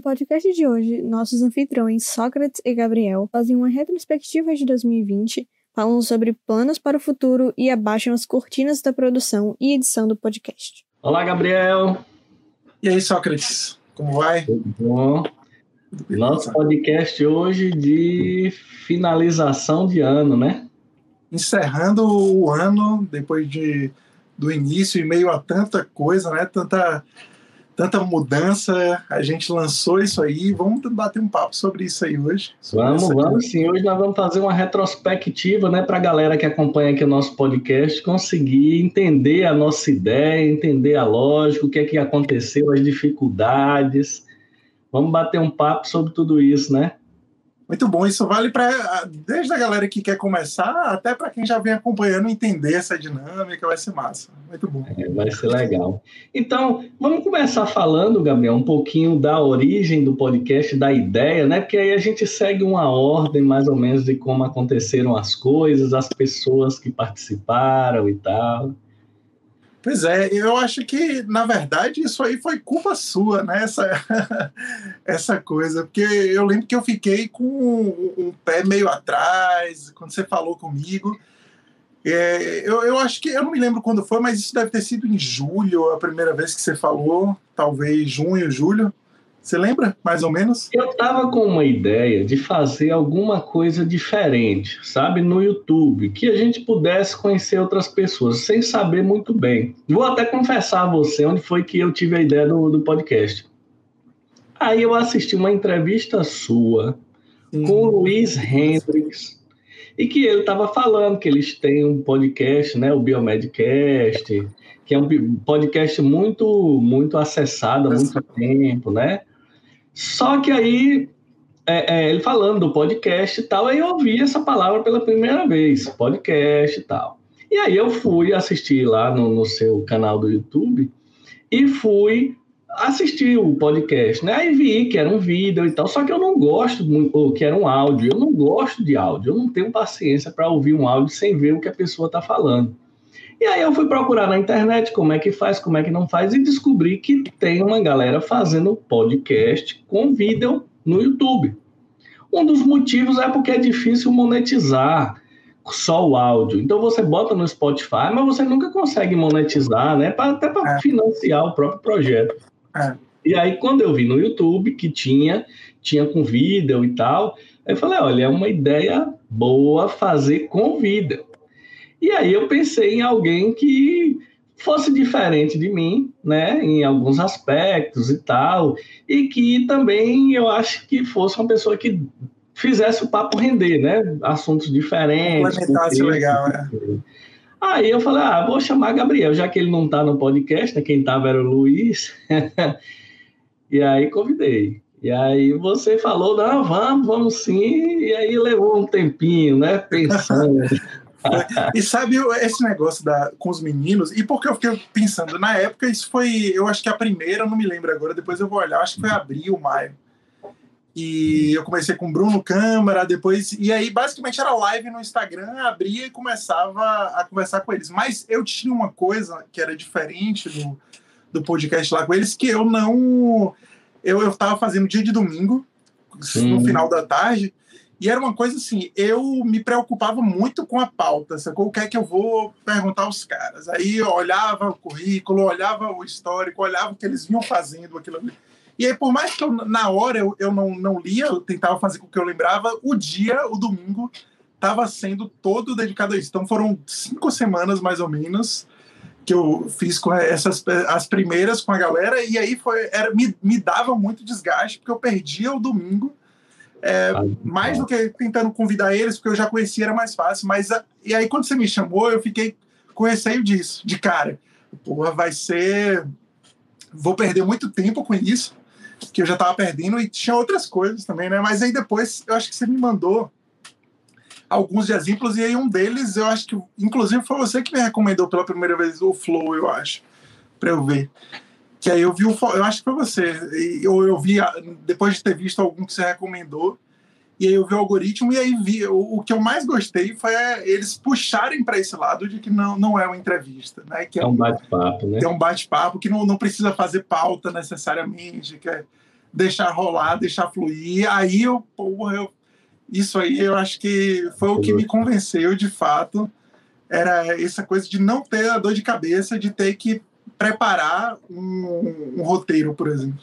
No podcast de hoje, nossos anfitriões Sócrates e Gabriel fazem uma retrospectiva de 2020, falam sobre planos para o futuro e abaixam as cortinas da produção e edição do podcast. Olá, Gabriel. E aí, Sócrates, como vai? Tudo bom? Nosso podcast hoje de finalização de ano, né? Encerrando o ano, depois de, do início, e meio a tanta coisa, né? Tanta tanta mudança, a gente lançou isso aí. Vamos bater um papo sobre isso aí hoje. Vamos, vamos sim. Hoje nós vamos fazer uma retrospectiva, né, para a galera que acompanha aqui o nosso podcast conseguir entender a nossa ideia, entender a lógica, o que é que aconteceu, as dificuldades. Vamos bater um papo sobre tudo isso, né? Muito bom, isso vale para desde a galera que quer começar até para quem já vem acompanhando entender essa dinâmica, vai ser massa. Muito bom. É, vai ser legal. Então, vamos começar falando, Gabriel, um pouquinho da origem do podcast, da ideia, né? Porque aí a gente segue uma ordem mais ou menos de como aconteceram as coisas, as pessoas que participaram e tal. Pois é, eu acho que, na verdade, isso aí foi culpa sua, né? Essa, essa coisa. Porque eu lembro que eu fiquei com um, um pé meio atrás quando você falou comigo. É, eu, eu acho que, eu não me lembro quando foi, mas isso deve ter sido em julho, a primeira vez que você falou, talvez junho, julho. Você lembra, mais ou menos? Eu estava com uma ideia de fazer alguma coisa diferente, sabe, no YouTube, que a gente pudesse conhecer outras pessoas, sem saber muito bem. Vou até confessar a você onde foi que eu tive a ideia do, do podcast. Aí eu assisti uma entrevista sua hum. com o Luiz Hendrix, e que ele estava falando que eles têm um podcast, né, o Biomedcast, que é um podcast muito muito acessado há muito tempo, né? Só que aí, é, é, ele falando do podcast e tal, aí eu ouvi essa palavra pela primeira vez, podcast e tal. E aí eu fui assistir lá no, no seu canal do YouTube e fui assistir o podcast, né? Aí vi que era um vídeo e tal, só que eu não gosto muito, ou que era um áudio, eu não gosto de áudio, eu não tenho paciência para ouvir um áudio sem ver o que a pessoa está falando. E aí eu fui procurar na internet como é que faz, como é que não faz, e descobri que tem uma galera fazendo podcast com vídeo no YouTube. Um dos motivos é porque é difícil monetizar só o áudio. Então você bota no Spotify, mas você nunca consegue monetizar, né? Pra, até para é. financiar o próprio projeto. É. E aí, quando eu vi no YouTube que tinha, tinha com vídeo e tal, aí eu falei, olha, é uma ideia boa fazer com vídeo. E aí eu pensei em alguém que fosse diferente de mim, né, em alguns aspectos e tal, e que também eu acho que fosse uma pessoa que fizesse o papo render, né, assuntos diferentes. Complementasse legal, né? Aí eu falei, ah, vou chamar Gabriel, já que ele não está no podcast, né, quem estava era o Luiz, e aí convidei. E aí você falou, não, vamos, vamos sim, e aí levou um tempinho, né, pensando. e sabe esse negócio da, com os meninos? E porque eu fiquei pensando, na época, isso foi, eu acho que a primeira, não me lembro agora, depois eu vou olhar, acho que foi abril, maio. E eu comecei com Bruno Câmara, depois. E aí, basicamente, era live no Instagram, abria e começava a conversar com eles. Mas eu tinha uma coisa que era diferente do, do podcast lá com eles, que eu não. Eu, eu tava fazendo dia de domingo, no hum. final da tarde, e era uma coisa assim, eu me preocupava muito com a pauta, sacou? O que é que eu vou perguntar aos caras? Aí eu olhava o currículo, olhava o histórico, olhava o que eles vinham fazendo, aquilo ali. E aí, por mais que eu, na hora eu, eu não, não lia, eu tentava fazer com que eu lembrava, o dia, o domingo, estava sendo todo dedicado a isso. Então foram cinco semanas, mais ou menos, que eu fiz com essas as primeiras com a galera, e aí foi, era, me, me dava muito desgaste, porque eu perdia o domingo é, mais do que tentando convidar eles, porque eu já conhecia, era mais fácil. Mas e aí, quando você me chamou, eu fiquei com receio disso, de cara. Porra, vai ser. Vou perder muito tempo com isso, que eu já estava perdendo, e tinha outras coisas também, né? Mas aí depois, eu acho que você me mandou alguns exemplos, e aí um deles, eu acho que, inclusive, foi você que me recomendou pela primeira vez o Flow, eu acho, para eu ver. Que aí eu vi o. Eu acho que foi você. Ou eu vi, depois de ter visto algum que você recomendou, e aí eu vi o algoritmo, e aí vi. O, o que eu mais gostei foi eles puxarem para esse lado de que não, não é uma entrevista, né? Que é, um bate-papo, né? É um bate-papo que não, não precisa fazer pauta necessariamente, que é, deixar rolar, deixar fluir. Aí eu, porra, eu, isso aí eu acho que foi o que me convenceu de fato. Era essa coisa de não ter a dor de cabeça de ter que preparar um, um roteiro, por exemplo.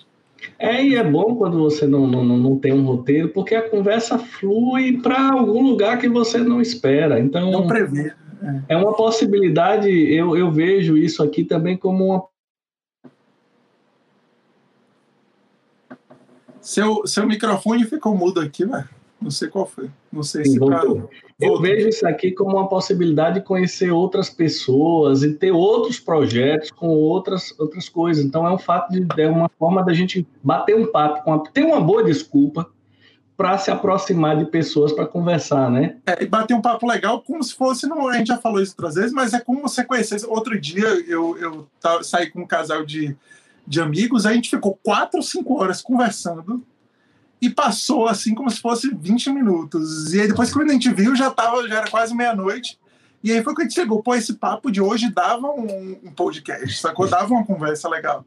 É, e é bom quando você não, não, não tem um roteiro, porque a conversa flui para algum lugar que você não espera. Então, não prevê. É, é uma possibilidade, eu, eu vejo isso aqui também como uma Seu, seu microfone ficou mudo aqui, velho. Não sei qual foi. Não sei Sim, se pra... Eu vejo isso aqui como uma possibilidade de conhecer outras pessoas e ter outros projetos com outras, outras coisas. Então é um fato de é uma forma da gente bater um papo, com a, ter uma boa desculpa para se aproximar de pessoas para conversar, né? É, e bater um papo legal como se fosse, não, a gente já falou isso outras vezes, mas é como você conhecesse. Outro dia eu, eu saí com um casal de de amigos, a gente ficou quatro ou cinco horas conversando e passou assim como se fosse 20 minutos. E aí depois quando a gente viu, já tava, já era quase meia-noite. E aí foi que a gente chegou, pô, esse papo de hoje dava um, um podcast, sacou? Dava uma conversa legal.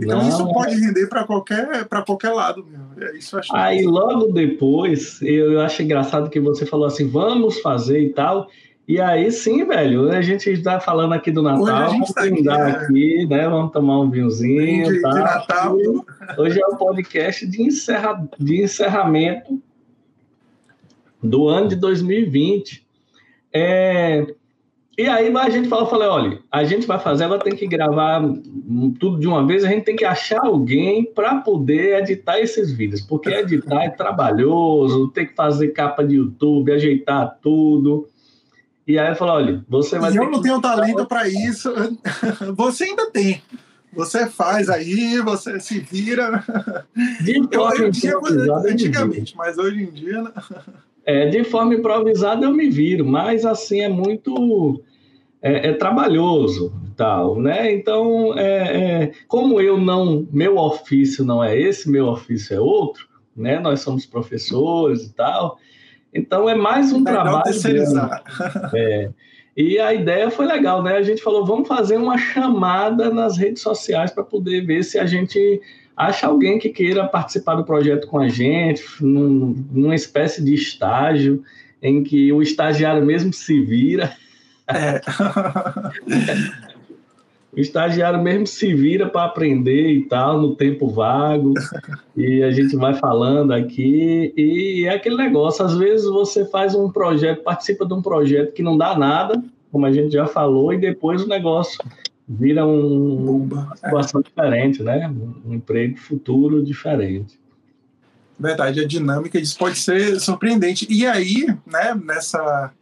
Então Não. isso pode render para qualquer, para qualquer lado mesmo. É isso acho Aí logo depois, eu acho engraçado que você falou assim, vamos fazer e tal. E aí sim, velho, a gente está falando aqui do Natal, vamos tá aqui, é. aqui, né? Vamos tomar um vinhozinho. De, tá? de Natal. Hoje é o podcast de, encerra, de encerramento do ano de 2020. É, e aí a gente falou, falei, olha, a gente vai fazer, ela tem que gravar tudo de uma vez, a gente tem que achar alguém para poder editar esses vídeos, porque editar é trabalhoso, tem que fazer capa de YouTube, ajeitar tudo. E aí eu falei, olha, você vai. E eu não tenho talento para isso. Você ainda tem. Você faz aí, você se vira. De forma improvisada. Antigamente, mas hoje em dia. Né? É, de forma improvisada eu me viro, mas assim é muito. É, é trabalhoso tal, né? Então, é, é, como eu não, meu ofício não é esse, meu ofício é outro, né? Nós somos professores e tal. Então é mais um é trabalho. Terceirizar. É. E a ideia foi legal, né? A gente falou, vamos fazer uma chamada nas redes sociais para poder ver se a gente acha alguém que queira participar do projeto com a gente, num, numa espécie de estágio em que o estagiário mesmo se vira. É. o estagiário mesmo se vira para aprender e tal, no tempo vago, e a gente vai falando aqui, e é aquele negócio, às vezes você faz um projeto, participa de um projeto que não dá nada, como a gente já falou, e depois o negócio vira um, uma situação diferente, né? Um emprego futuro diferente. Verdade, a dinâmica disso pode ser surpreendente. E aí, né, nessa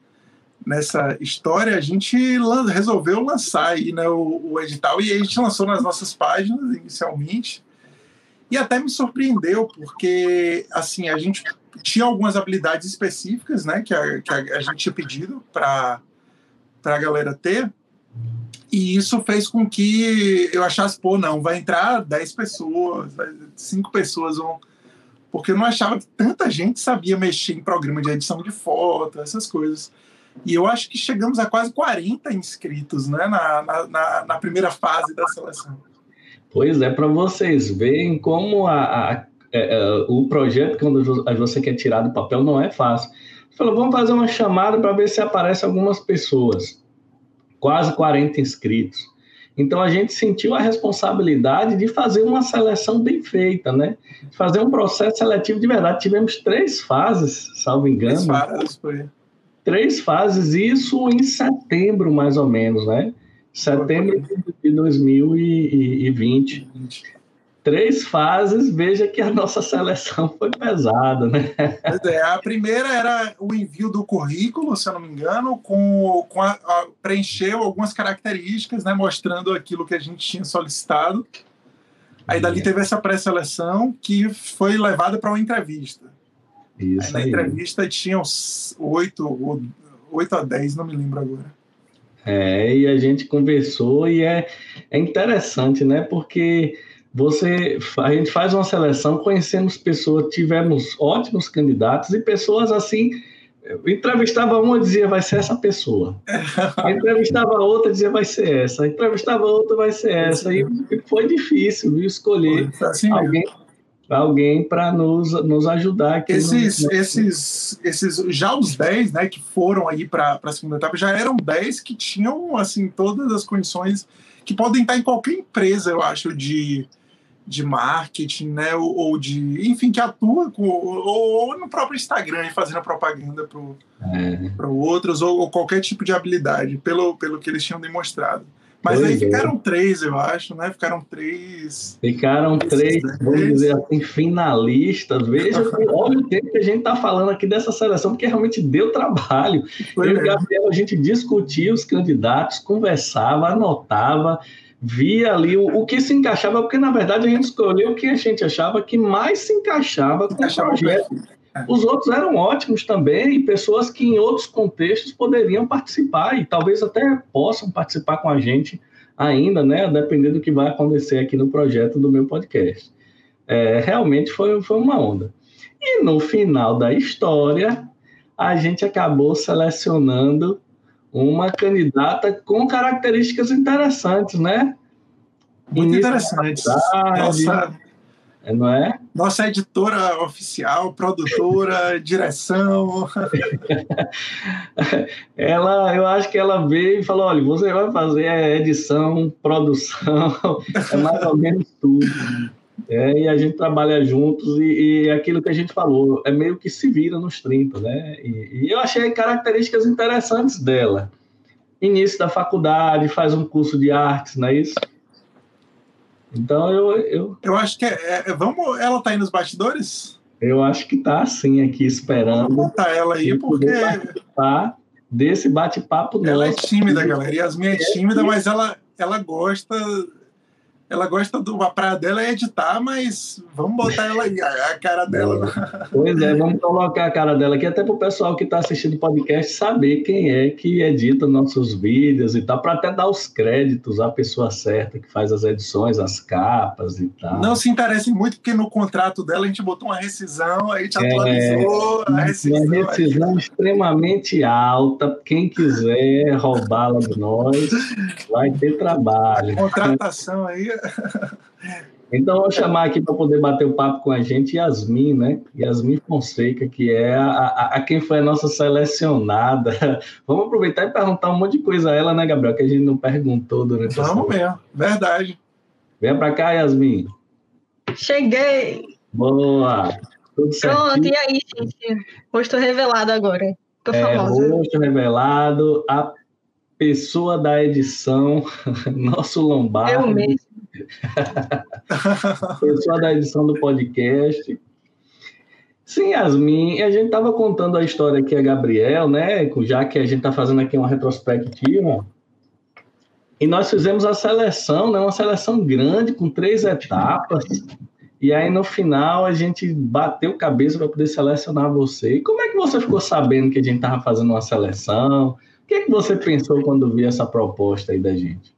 nessa história, a gente resolveu lançar aí, né, o, o, edital e a gente lançou nas nossas páginas inicialmente. E até me surpreendeu, porque assim, a gente tinha algumas habilidades específicas né, que, a, que a, a gente tinha pedido para a galera ter. E isso fez com que eu achasse, pô, não, vai entrar 10 pessoas, 5 pessoas vão. Porque eu não achava que tanta gente sabia mexer em programa de edição de foto, essas coisas. E eu acho que chegamos a quase 40 inscritos né, na, na, na primeira fase da seleção. Pois é, para vocês verem como a, a, a, é, é, o projeto, quando você quer tirar do papel, não é fácil. Falou, vamos fazer uma chamada para ver se aparece algumas pessoas. Quase 40 inscritos. Então a gente sentiu a responsabilidade de fazer uma seleção bem feita, né? Fazer um processo seletivo de verdade. Tivemos três fases, salvo engano. Três fases, foi três fases, isso em setembro, mais ou menos, né? Setembro de 2020. Três fases, veja que a nossa seleção foi pesada, né? Pois é, a primeira era o envio do currículo, se eu não me engano, com, com a, a, preencheu algumas características, né, mostrando aquilo que a gente tinha solicitado. Aí dali teve essa pré-seleção que foi levada para uma entrevista. Isso aí, na aí. entrevista tinha uns oito, oito a dez, não me lembro agora. É, e a gente conversou e é, é interessante, né? Porque você a gente faz uma seleção, conhecemos pessoas, tivemos ótimos candidatos e pessoas assim. Eu entrevistava uma e dizia vai ser essa pessoa. entrevistava outra dizia vai ser essa. entrevistava outra vai ser essa. E foi difícil viu, escolher assim alguém. Alguém para nos, nos ajudar. Esses, esses, esses, já os 10, né, que foram aí para a segunda etapa, já eram 10 que tinham, assim, todas as condições que podem estar em qualquer empresa, eu acho, de, de marketing, né, ou, ou de, enfim, que atua com, ou, ou, no próprio Instagram, fazendo propaganda para é. outros, ou, ou qualquer tipo de habilidade, pelo, pelo que eles tinham demonstrado. Mas pois aí é. ficaram três, eu acho, né? Ficaram três. Ficaram três, vamos dizer assim, finalistas. Veja, olha o tempo que a gente está falando aqui dessa seleção, porque realmente deu trabalho. Foi eu e o Gabriel, a gente discutia os candidatos, conversava, anotava, via ali o, o, que se encaixava, porque na verdade a gente escolheu o que a gente achava que mais se encaixava com o projeto. É. Os outros eram ótimos também, e pessoas que em outros contextos poderiam participar e talvez até possam participar com a gente ainda, né? Dependendo do que vai acontecer aqui no projeto do meu podcast. É, realmente foi, foi uma onda. E no final da história, a gente acabou selecionando uma candidata com características interessantes, né? Muito interessante. Nossa, não é? Nossa editora oficial, produtora, direção. ela, eu acho que ela veio e falou: olha, você vai fazer a edição, produção, é mais ou menos tudo. É, e a gente trabalha juntos e, e, aquilo que a gente falou, é meio que se vira nos 30, né? E, e eu achei características interessantes dela. Início da faculdade, faz um curso de artes, não é isso? Então eu. Eu, eu acho que é, é Vamos. Ela tá aí nos bastidores? Eu acho que tá sim aqui esperando. Vamos botar ela aí, porque. Desse bate-papo nosso. Ela é tímida, galera. Yasmin é tímida, mas ela, ela gosta ela gosta do. A praia dela é editar, mas vamos botar ela aí, a, a cara dela. Pois é, vamos colocar a cara dela aqui, até para o pessoal que está assistindo o podcast saber quem é que edita nossos vídeos e tal, para até dar os créditos à pessoa certa que faz as edições, as capas e tal. Não se interessem muito, porque no contrato dela a gente botou uma rescisão, a gente é, atualizou a rescisão. Uma rescisão extremamente alta. Quem quiser roubá-la de nós, vai ter trabalho. Contratação aí então, vou chamar aqui para poder bater o papo com a gente Yasmin, né? Yasmin Fonseca, que é a, a, a, quem foi a nossa selecionada. Vamos aproveitar e perguntar um monte de coisa a ela, né, Gabriel? Que a gente não perguntou durante Vamos mesmo, verdade. Venha para cá, Yasmin. Cheguei! Boa! Tudo certo. Pronto, e aí, gente? Rosto revelado agora. Tô é, famosa. Rosto revelado, a pessoa da edição, nosso Lombardo. Eu mesmo. pessoa da edição do podcast. Sim, Yasmin, a gente estava contando a história aqui a Gabriel, né? Já que a gente está fazendo aqui uma retrospectiva. E nós fizemos a seleção, né? Uma seleção grande, com três etapas. E aí, no final, a gente bateu cabeça para poder selecionar você. E como é que você ficou sabendo que a gente estava fazendo uma seleção? que, é que você pensou quando viu essa proposta aí da gente?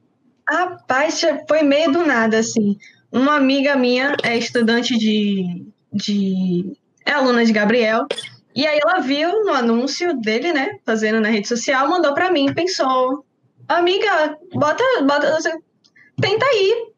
Rapaz, foi meio do nada, assim. Uma amiga minha é estudante de. de é aluna de Gabriel. E aí ela viu no anúncio dele, né? Fazendo na rede social, mandou para mim, pensou. Amiga, bota, bota. Tenta aí.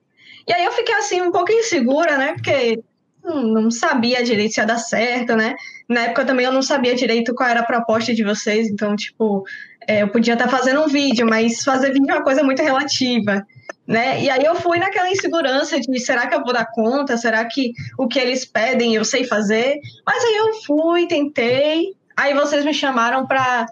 E aí eu fiquei assim um pouco insegura, né? Porque não sabia direito se ia dar certo, né? Na época também eu não sabia direito qual era a proposta de vocês, então, tipo, é, eu podia estar fazendo um vídeo, mas fazer vídeo é uma coisa muito relativa, né? E aí eu fui naquela insegurança de será que eu vou dar conta? Será que o que eles pedem eu sei fazer? Mas aí eu fui, tentei, aí vocês me chamaram para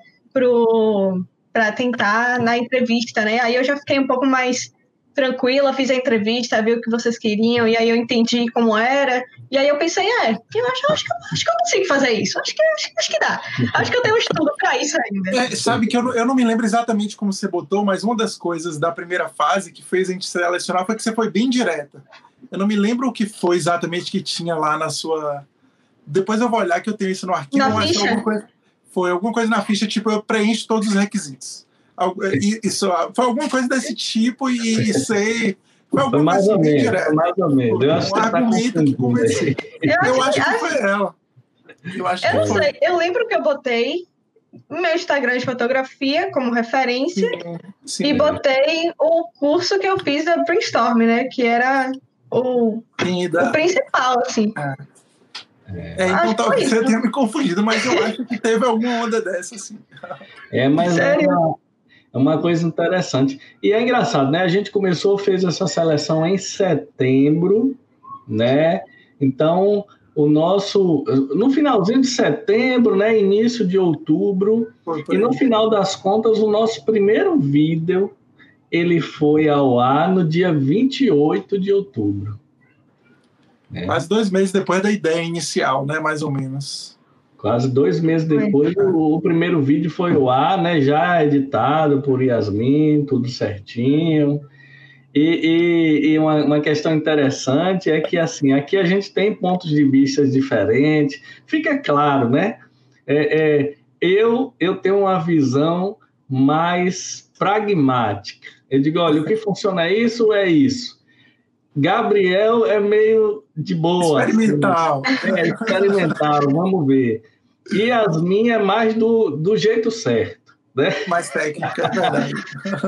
tentar na entrevista, né? Aí eu já fiquei um pouco mais tranquila, fiz a entrevista, vi o que vocês queriam, e aí eu entendi como era. E aí eu pensei, é, eu acho, acho, que, acho que eu consigo fazer isso. Acho que, acho, acho que dá. Acho que eu tenho um estudo para isso ainda. É, sabe que eu não, eu não me lembro exatamente como você botou, mas uma das coisas da primeira fase que fez a gente selecionar foi que você foi bem direta. Eu não me lembro o que foi exatamente que tinha lá na sua. Depois eu vou olhar que eu tenho isso no arquivo, na mas ficha? foi alguma, coisa, foi alguma coisa na ficha, tipo, eu preencho todos os requisitos. Isso, foi alguma coisa desse tipo e sei. Foi mais ou menos, mais ou menos. Eu acho um que tá argumento que comecei. Eu, eu acho que foi ela. Eu acho eu que não foi. sei. Eu lembro que eu botei meu Instagram de fotografia como referência sim, sim, e botei o curso que eu fiz da Brainstorm, né? Que era o, Sim, da- o principal, assim. É, Acho então que foi talvez isso. eu tenha me confundido, mas eu acho que teve alguma onda dessa, assim. É, mas é Sério? É uma coisa interessante. E é engraçado, né? A gente começou, fez essa seleção em setembro, né? Então, o nosso. No finalzinho de setembro, né? Início de outubro. E no final das contas, o nosso primeiro vídeo ele foi ao ar no dia 28 de outubro. né? Quase dois meses depois da ideia inicial, né? Mais ou menos. Quase dois meses depois, o, o primeiro vídeo foi ao ar, né? Já editado por Yasmin, tudo certinho. E, e- e uma, uma questão interessante é que, assim, aqui a gente tem pontos de vista diferentes. Fica claro, né? É, é, eu, eu tenho uma visão mais pragmática. Eu digo, olha, o que funciona é isso, é isso. Gabriel é meio de boa. assim, Experimental. é, experimental, vamos ver. E Yasmin é mais do, do jeito certo. Né? Mais técnica,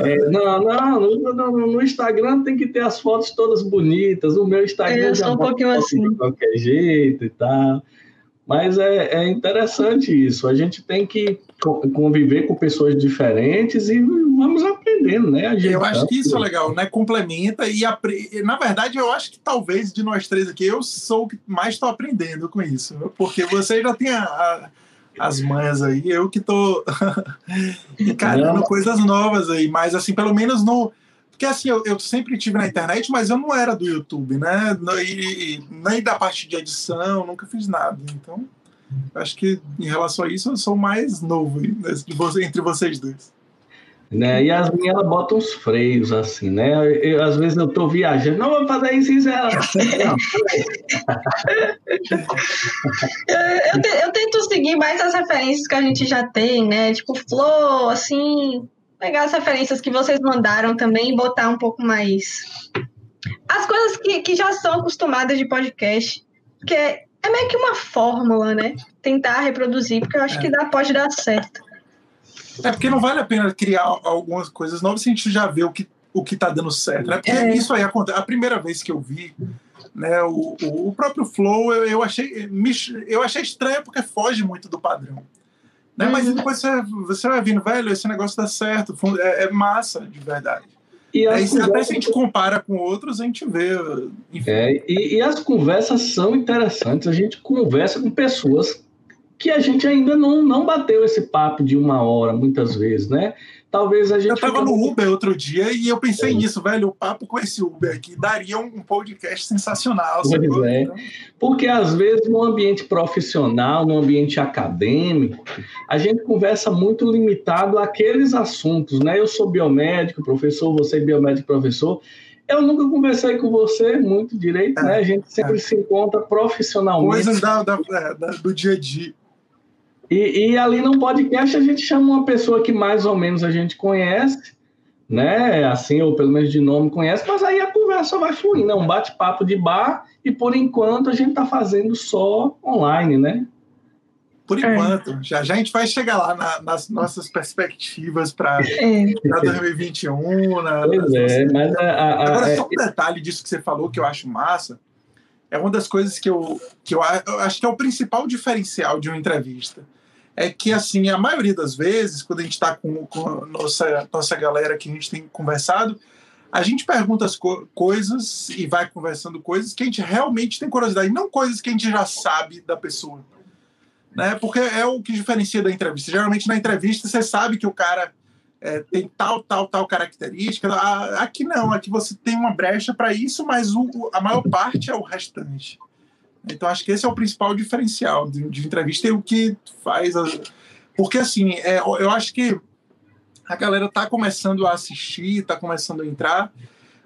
é. É, não, não, no, no- no Instagram tem que ter as fotos todas bonitas. O meu Instagram Eu já um pouquinho assim. de qualquer jeito e tal. Mas é, é interessante isso. A gente tem que conviver com pessoas diferentes e vamos aprendendo, né? A gente Eu acho que isso é legal, né? Complementa e apre... na verdade eu acho que talvez de nós três aqui eu sou o que mais estou aprendendo com isso, porque você já tem a- a- as manhas aí, eu que estou encarando coisas novas aí, mas assim pelo menos no porque assim eu, eu sempre tive na internet, mas eu não era do YouTube, né? E, e nem da parte de edição, nunca fiz nada, então acho que em relação a isso eu sou mais novo né, entre vocês dois. né? E as minhas, ela bota uns freios, assim, né? Eu- às vezes eu tô viajando, não vou fazer isso, isso, ela... Eu, eu te- eu tento seguir mais as referências que a gente já tem, né? Tipo, Flow, assim. Pegar as referências que vocês mandaram também e botar um pouco mais. As coisas que, que já são acostumadas de podcast. Porque é, meio que uma fórmula, né? Tentar reproduzir, porque eu acho É. que dá, pode dar certo. É porque não vale a pena criar algumas coisas novas se a gente já vê o que o que tá dando certo, né? Porque É. isso aí acontece. A primeira vez que eu vi, né, o, o, próprio flow, eu, eu achei eu achei estranho porque foge muito do padrão. Né? Mas Uhum. depois você, você vai vindo, velho, esse negócio dá certo, é, é massa, de verdade. E as Aí, se- até conversas- se a gente compara com outros, a gente vê. Enfim, É, e, e as conversas são interessantes. A gente conversa com pessoas que a gente ainda não, não bateu esse papo de uma hora, muitas vezes, né? Talvez a gente. Eu tava no Uber outro dia e eu pensei É. nisso, velho. O papo com esse Uber aqui daria um podcast sensacional. Pois é. Então, Porque às vezes no ambiente profissional, no ambiente acadêmico, a gente conversa muito limitado àqueles assuntos, né? Eu sou biomédico, professor, você é biomédico, professor. Eu nunca conversei com você muito direito, É, né? A gente sempre é. se encontra profissionalmente. coisas da, da- é, da- do dia a dia. E, e ali no podcast a gente chama uma pessoa que mais ou menos a gente conhece, né? Assim, ou pelo menos de nome conhece, mas aí a conversa vai fluindo, é um bate-papo de bar, e por enquanto a gente está fazendo só online, né? Por É. enquanto, já, já a gente vai chegar lá na- nas nossas perspectivas para É. 2021. Na, Pois nas é, nossas- mas a, a- Agora, é- só um detalhe disso que você falou que eu acho massa. É uma das coisas que eu, que eu acho que é o principal diferencial de uma entrevista. É que, assim, a maioria das vezes, quando a gente está com, com nossa, nossa galera que a gente tem conversado, a gente pergunta as co- coisas e vai conversando coisas que a gente realmente tem curiosidade, não coisas que a gente já sabe da pessoa. Né? Porque é o que diferencia da entrevista. Geralmente, na entrevista, você sabe que o cara é, tem tal, tal, tal característica. A- Aqui não, aqui você tem uma brecha para isso, mas o- a maior parte é o restante. Então, acho que esse é o principal diferencial de, de entrevista e o que faz. a- Porque, assim, é, eu acho que a galera tá começando a assistir, tá começando a entrar,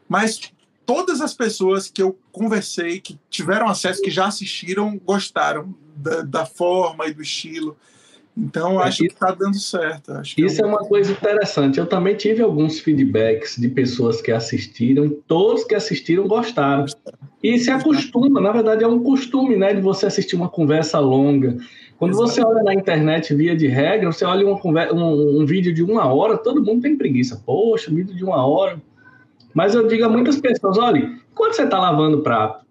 mas todas as pessoas que eu conversei, que tiveram acesso, que já assistiram, gostaram da, da forma e do estilo. Então, É, acho que tá dando certo. Que Isso é uma coisa interessante. Eu também tive alguns feedbacks de pessoas que assistiram, todos que assistiram gostaram. E se acostuma, na verdade, é um costume, né, de você assistir uma conversa longa. Quando Exato. você olha na internet, via de regra, você olha uma conver- um, um vídeo de uma hora, todo mundo tem preguiça. Poxa, vídeo de uma hora. Mas eu digo a muitas pessoas: olha, quando você está lavando o prato,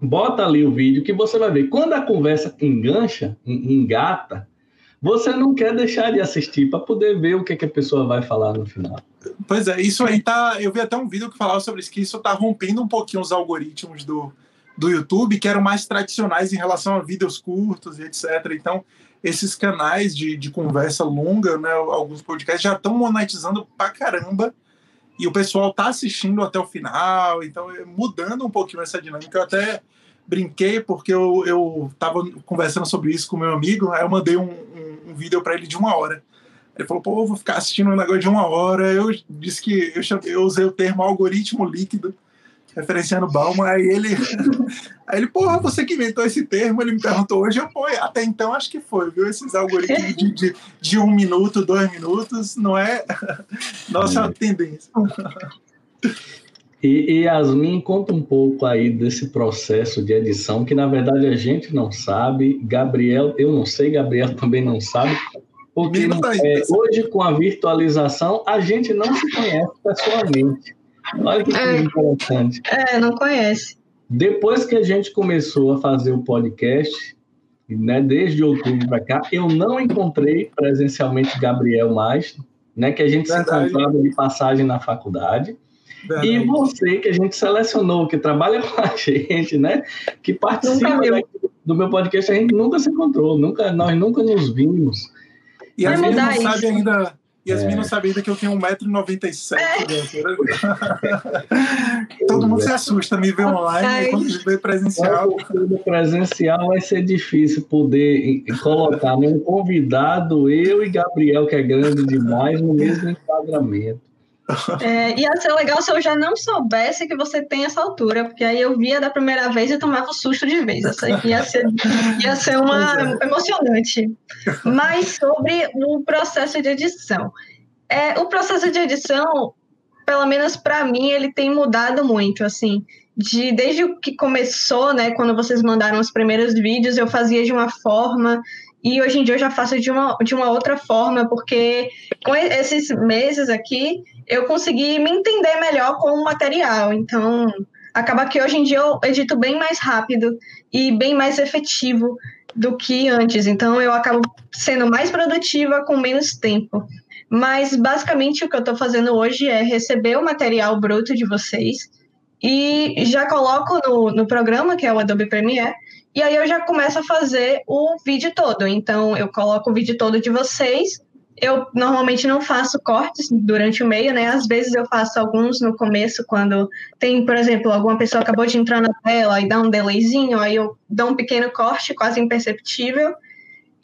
bota ali o vídeo que você vai ver. Quando a conversa engancha, engata, você não quer deixar de assistir para poder ver o que, que, a pessoa vai falar no final. Pois é, isso aí tá. Eu vi até um vídeo que falava sobre isso, que isso tá rompendo um pouquinho os algoritmos do, do YouTube, que eram mais tradicionais em relação a vídeos curtos e etc. Então, esses canais de, de conversa longa, né, alguns podcasts já estão monetizando pra caramba e o pessoal tá assistindo até o final, então é mudando um pouquinho essa dinâmica. Eu até brinquei porque eu, eu tava conversando sobre isso com meu amigo, aí eu mandei um, um, vídeo para ele de uma hora. Ele falou, pô, vou ficar assistindo um negócio de uma hora. Eu disse que eu, eu usei o termo algoritmo líquido, referenciando Bauman, aí ele, aí ele, porra, você que inventou esse termo, ele me perguntou hoje, eu, pô, até então acho que foi, viu? Esses algoritmos de, de, de um minuto, dois minutos, não é nossa tendência. E, e Yasmin, conta um pouco aí desse processo de edição, que na verdade a gente não sabe, Gabriel, eu não sei, Gabriel também não sabe, porque é, hoje com a virtualização a gente não se conhece pessoalmente. Olha que coisa é, interessante. É, não conhece. Depois que a gente começou a fazer o podcast, né, desde outubro para cá, eu não encontrei presencialmente Gabriel mais, né, que a gente Verdade. se encontrava de passagem na faculdade. Verdade. E você que a gente selecionou, que trabalha com a gente, né? Que participa do meu podcast, a gente nunca se encontrou, nunca, nós nunca nos vimos. E a gente não isso. sabe ainda. E as é. meninas sabem ainda que eu tenho 1,97m. É. Todo mundo se assusta, me vê online, e quando me vê presencial. presencial vai ser difícil poder colocar um convidado, eu e Gabriel, que é grande demais, no mesmo enquadramento. É, ia ser legal se eu já não soubesse que você tem essa altura, porque aí eu via da primeira vez e tomava o susto de vez. ia ser, ia ser uma é. emocionante. Mas sobre o processo de edição. É, o processo de edição, pelo menos para mim, ele tem mudado muito, assim. De, desde o que começou, né, quando vocês mandaram os primeiros vídeos, eu fazia de uma forma, e hoje em dia eu já faço de uma, de uma outra forma, porque com esses meses aqui, eu consegui me entender melhor com o material. Então, acaba que hoje em dia eu edito bem mais rápido e bem mais efetivo do que antes. Então, eu acabo sendo mais produtiva com menos tempo. Mas, basicamente, o que eu estou fazendo hoje é receber o material bruto de vocês e já coloco no, no programa, que é o Adobe Premiere, e aí eu já começo a fazer o vídeo todo. Então, eu coloco o vídeo todo de vocês eu normalmente não faço cortes durante o meio, né? Às vezes eu faço alguns no começo, quando tem, por exemplo, alguma pessoa acabou de entrar na tela e dá um delayzinho, aí eu dou um pequeno corte, quase imperceptível.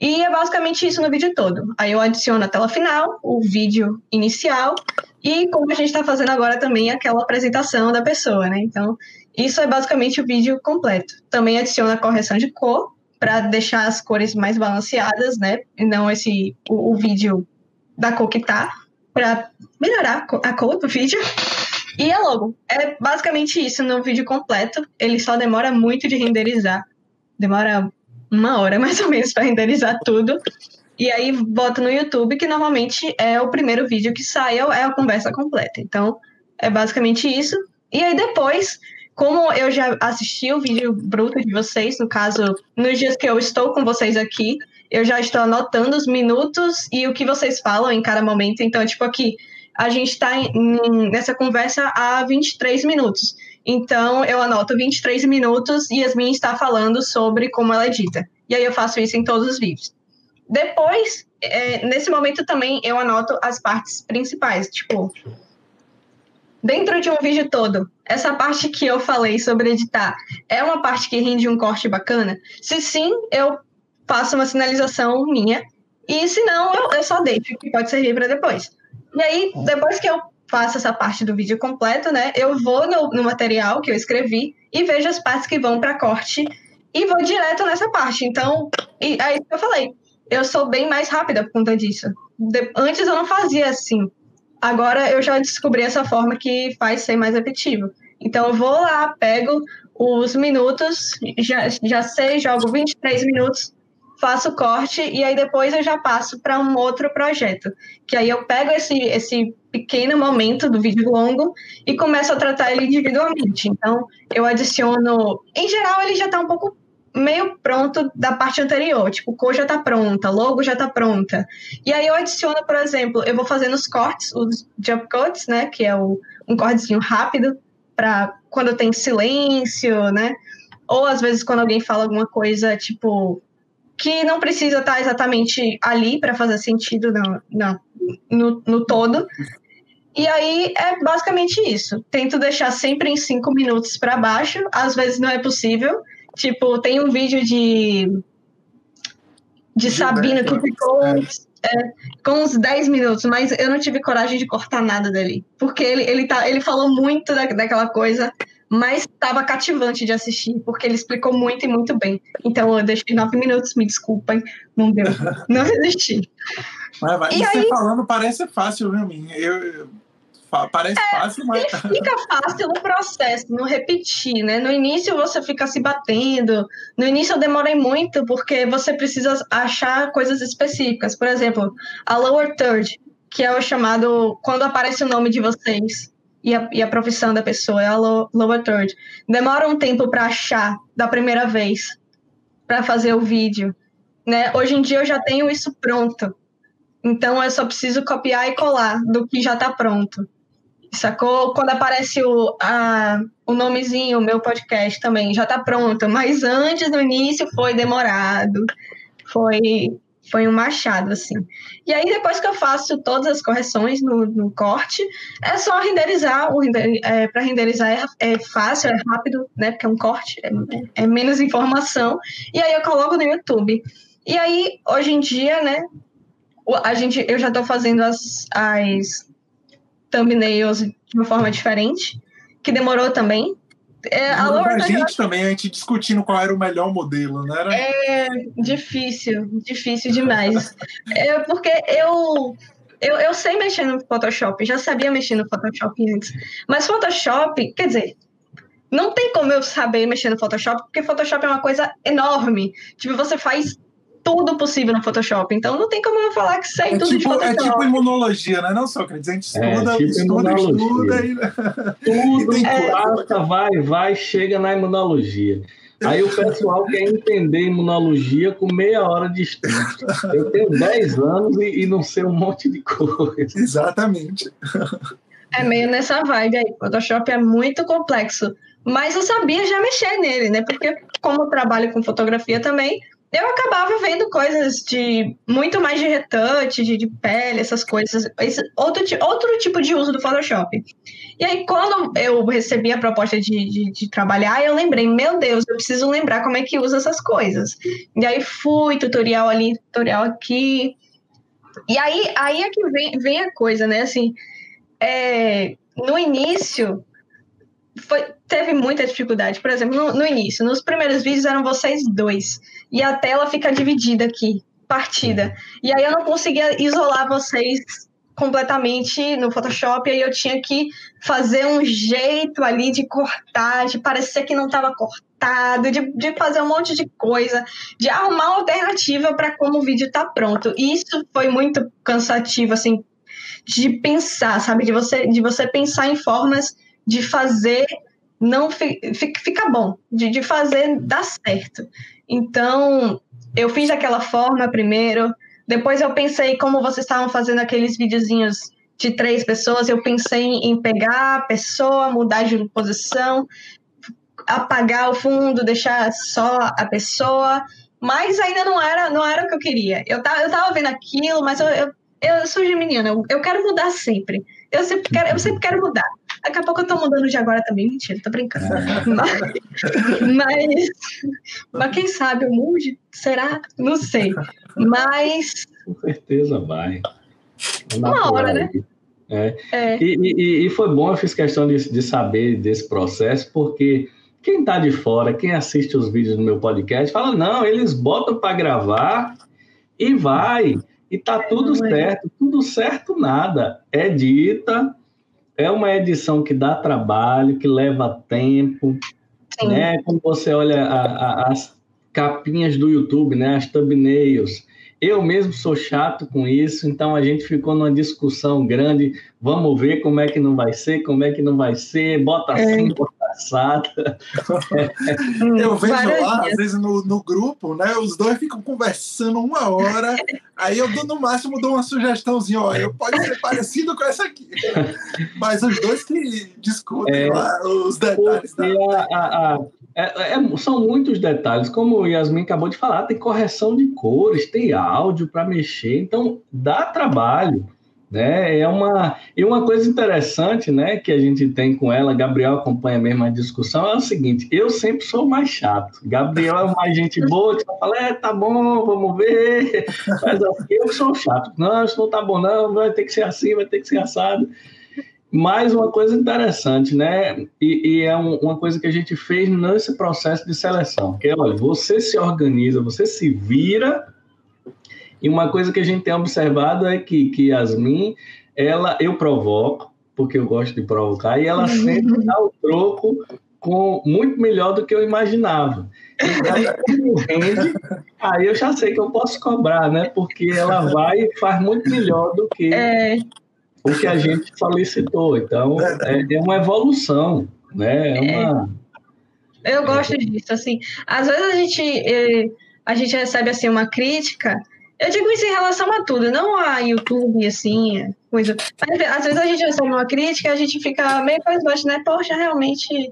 E é basicamente isso no vídeo todo. Aí eu adiciono a tela final, o vídeo inicial, e como a gente está fazendo agora também, aquela apresentação da pessoa, né? Então, isso é basicamente o vídeo completo. Também adiciono a correção de cor, para deixar as cores mais balanceadas, né? E não esse o, o vídeo da cor que tá, para melhorar a cor do vídeo. E a logo. É basicamente isso no vídeo completo. Ele só demora muito de renderizar. Demora uma hora mais ou menos para renderizar tudo. E aí bota no YouTube, que normalmente é o primeiro vídeo que sai, é a conversa completa. Então, é basicamente isso. E aí depois como eu já assisti o vídeo bruto de vocês, no caso, nos dias que eu estou com vocês aqui, eu já estou anotando os minutos e o que vocês falam em cada momento. Então, tipo, aqui, a gente está nessa conversa há 23 minutos. Então, eu anoto 23 minutos e Yasmin está falando sobre como ela edita. E aí eu faço isso em todos os vídeos. Depois, é, nesse momento também, eu anoto as partes principais, tipo, dentro de um vídeo todo, essa parte que eu falei sobre editar é uma parte que rende um corte bacana? Se sim, eu faço uma sinalização minha. E se não, eu, eu só deixo, que pode servir para depois. E aí, depois que eu faço essa parte do vídeo completo, né? Eu vou no, no material que eu escrevi e vejo as partes que vão para corte e vou direto nessa parte. Então, e aí eu falei, eu sou bem mais rápida por conta disso. De, antes eu não fazia assim. Agora eu já descobri essa forma que faz ser mais efetivo. Então eu vou lá, pego os minutos, já, já sei, jogo 23 minutos, faço corte e aí depois eu já passo para um outro projeto. Que aí eu pego esse, esse pequeno momento do vídeo longo e começo a tratar ele individualmente. Então, eu adiciono. Em geral, ele já está um pouco meio pronto da parte anterior. Tipo, cor já está pronta, logo já está pronta. E aí eu adiciono, por exemplo, eu vou fazendo os cortes, os jump cuts, né? Que é o, um cortezinho rápido para quando tem silêncio, né? Ou às vezes quando alguém fala alguma coisa, tipo, que não precisa estar exatamente ali para fazer sentido no, no, no, todo. E aí é basicamente isso. Tento deixar sempre em cinco minutos para baixo, às vezes não é possível. Tipo, tem um vídeo de de Sabino que ficou é. É, com uns 10 minutos, mas eu não tive coragem de cortar nada dali. Porque ele, ele, tá, ele falou muito da, daquela coisa mas estava cativante de assistir, porque ele explicou muito e muito bem. Então eu deixei nove minutos, me desculpem, não deu, não resisti. Mas, mas, e, aí, você falando parece fácil, viu, minha? Eu, eu, parece é, fácil, mas. Fica fácil no processo, no repetir, né? No início você fica se batendo. No início eu demorei muito, porque você precisa achar coisas específicas. Por exemplo, a lower third, que é o chamado quando aparece o nome de vocês e a, e a profissão da pessoa, é a lower third. Demora um tempo para achar da primeira vez, para fazer o vídeo. Né? Hoje em dia eu já tenho isso pronto. Então eu só preciso copiar e colar do que já está pronto. Sacou? Quando aparece o, a, o nomezinho, o meu podcast também já está pronto. Mas antes, no início, foi demorado. Foi foi um machado, assim. E aí, depois que eu faço todas as correções no, no corte, é só renderizar. É, Para renderizar é, é, fácil, é rápido, né? Porque é um corte, é, é, menos informação. E aí eu coloco no YouTube. E aí, hoje em dia, né? A gente, eu já estou fazendo as, as thumbnails de uma forma diferente, que demorou também, é, a Laura a gente também, a gente discutindo qual era o melhor modelo, né? Era... É difícil, difícil demais. é porque eu, eu, eu sei mexer no Photoshop, já sabia mexer no Photoshop antes. Mas Photoshop, quer dizer, não tem como eu saber mexer no Photoshop, porque Photoshop é uma coisa enorme. Tipo, você faz tudo possível no Photoshop. Então não tem como eu falar que sei é tudo tipo, de Photoshop. É tipo imunologia, né? Não, Sócrates? A gente estuda, é, tipo estuda, estuda e... Tudo é. passa, vai, vai, chega na imunologia. Aí o pessoal quer entender imunologia com meia hora de estudo. Eu tenho 10 anos e, e não sei um monte de coisa. Exatamente. É meio nessa vibe aí. Photoshop é muito complexo. Mas eu sabia já mexer nele, né? Porque como eu trabalho com fotografia também, eu acabava vendo coisas de muito mais de retouch, de, de pele, essas coisas, esse, outro, outro tipo de uso do Photoshop. E aí, quando eu recebi a proposta de, de, de, trabalhar, eu lembrei, meu Deus, eu preciso lembrar como é que usa essas coisas. E aí fui, tutorial ali, tutorial aqui. E aí, aí é que vem, vem a coisa, né? Assim, é, no início, foi, teve muita dificuldade. Por exemplo, no, no, início, nos primeiros vídeos eram vocês dois. E a tela fica dividida aqui, partida. E aí eu não conseguia isolar vocês completamente no Photoshop. E aí eu tinha que fazer um jeito ali de cortar, de parecer que não estava cortado, de, de fazer um monte de coisa, de arrumar uma alternativa para como o vídeo está pronto. E isso foi muito cansativo, assim, de pensar, sabe? De você, de você pensar em formas de fazer não fica bom, de, de fazer dar certo. Então, eu fiz daquela forma primeiro, depois eu pensei como vocês estavam fazendo aqueles videozinhos de três pessoas, eu pensei em pegar a pessoa, mudar de posição, apagar o fundo, deixar só a pessoa, mas ainda não era, não era o que eu queria. Eu tava, eu tava vendo aquilo, mas eu, eu, eu sou geminiana, eu, eu quero mudar sempre. Eu sempre quero, eu sempre quero mudar. Daqui a pouco eu tô mudando de agora também. Mentira, tô brincando. mas, mas, mas quem sabe eu mude? Será? Não sei. Mas. Com certeza vai. Uma hora, né? É. é. E, e, e, foi bom, eu fiz questão de, de saber desse processo, porque quem está de fora, quem assiste os vídeos do meu podcast, fala: não, eles botam para gravar e vai. E tá tudo é. certo. Tudo certo, nada. Edita, é uma edição que dá trabalho, que leva tempo, Sim. né? Quando você olha a, a, as capinhas do YouTube, né? As thumbnails. Eu mesmo sou chato com isso, então a gente ficou numa discussão grande. Vamos ver como é que não vai ser, como é que não vai ser, bota é. assim, bota assada. Eu vejo lá, às vezes no, no grupo, né? Os dois ficam conversando uma hora, aí eu no máximo dou uma sugestãozinha, olha, pode ser parecido com essa aqui. Mas os dois que discutem é, lá os detalhes. Da... A, a, a é, é, são muitos detalhes, como o Yasmin acabou de falar, tem correção de cores, tem áudio para mexer, então dá trabalho, né? É uma e uma coisa interessante, né, que a gente tem com ela, Gabriel acompanha mesmo a discussão, é o seguinte: eu sempre sou mais chato. Gabriel é mais gente boa que fala, é, tá bom, vamos ver. Mas eu sou chato. Não, isso não tá bom, não, vai ter que ser assim, vai ter que ser assado. Mais uma coisa interessante, né? E, e é um, uma coisa que a gente fez nesse processo de seleção, que é, olha, você se organiza, você se vira, e uma coisa que a gente tem observado é que, que Yasmin, ela, eu provoco, porque eu gosto de provocar, e ela sempre dá o troco com muito melhor do que eu imaginava. Então, rende, aí eu já sei que eu posso cobrar, né? Porque ela vai e faz muito melhor do que é o que a gente solicitou. Então, é, é uma evolução, né? É uma... Eu gosto disso, assim. Às vezes a gente, eh, a gente recebe, assim, uma crítica... Eu digo isso em relação a tudo, não a YouTube, assim, coisa... Mas, às vezes a gente recebe uma crítica e a gente fica meio mais baixo, né? Poxa, realmente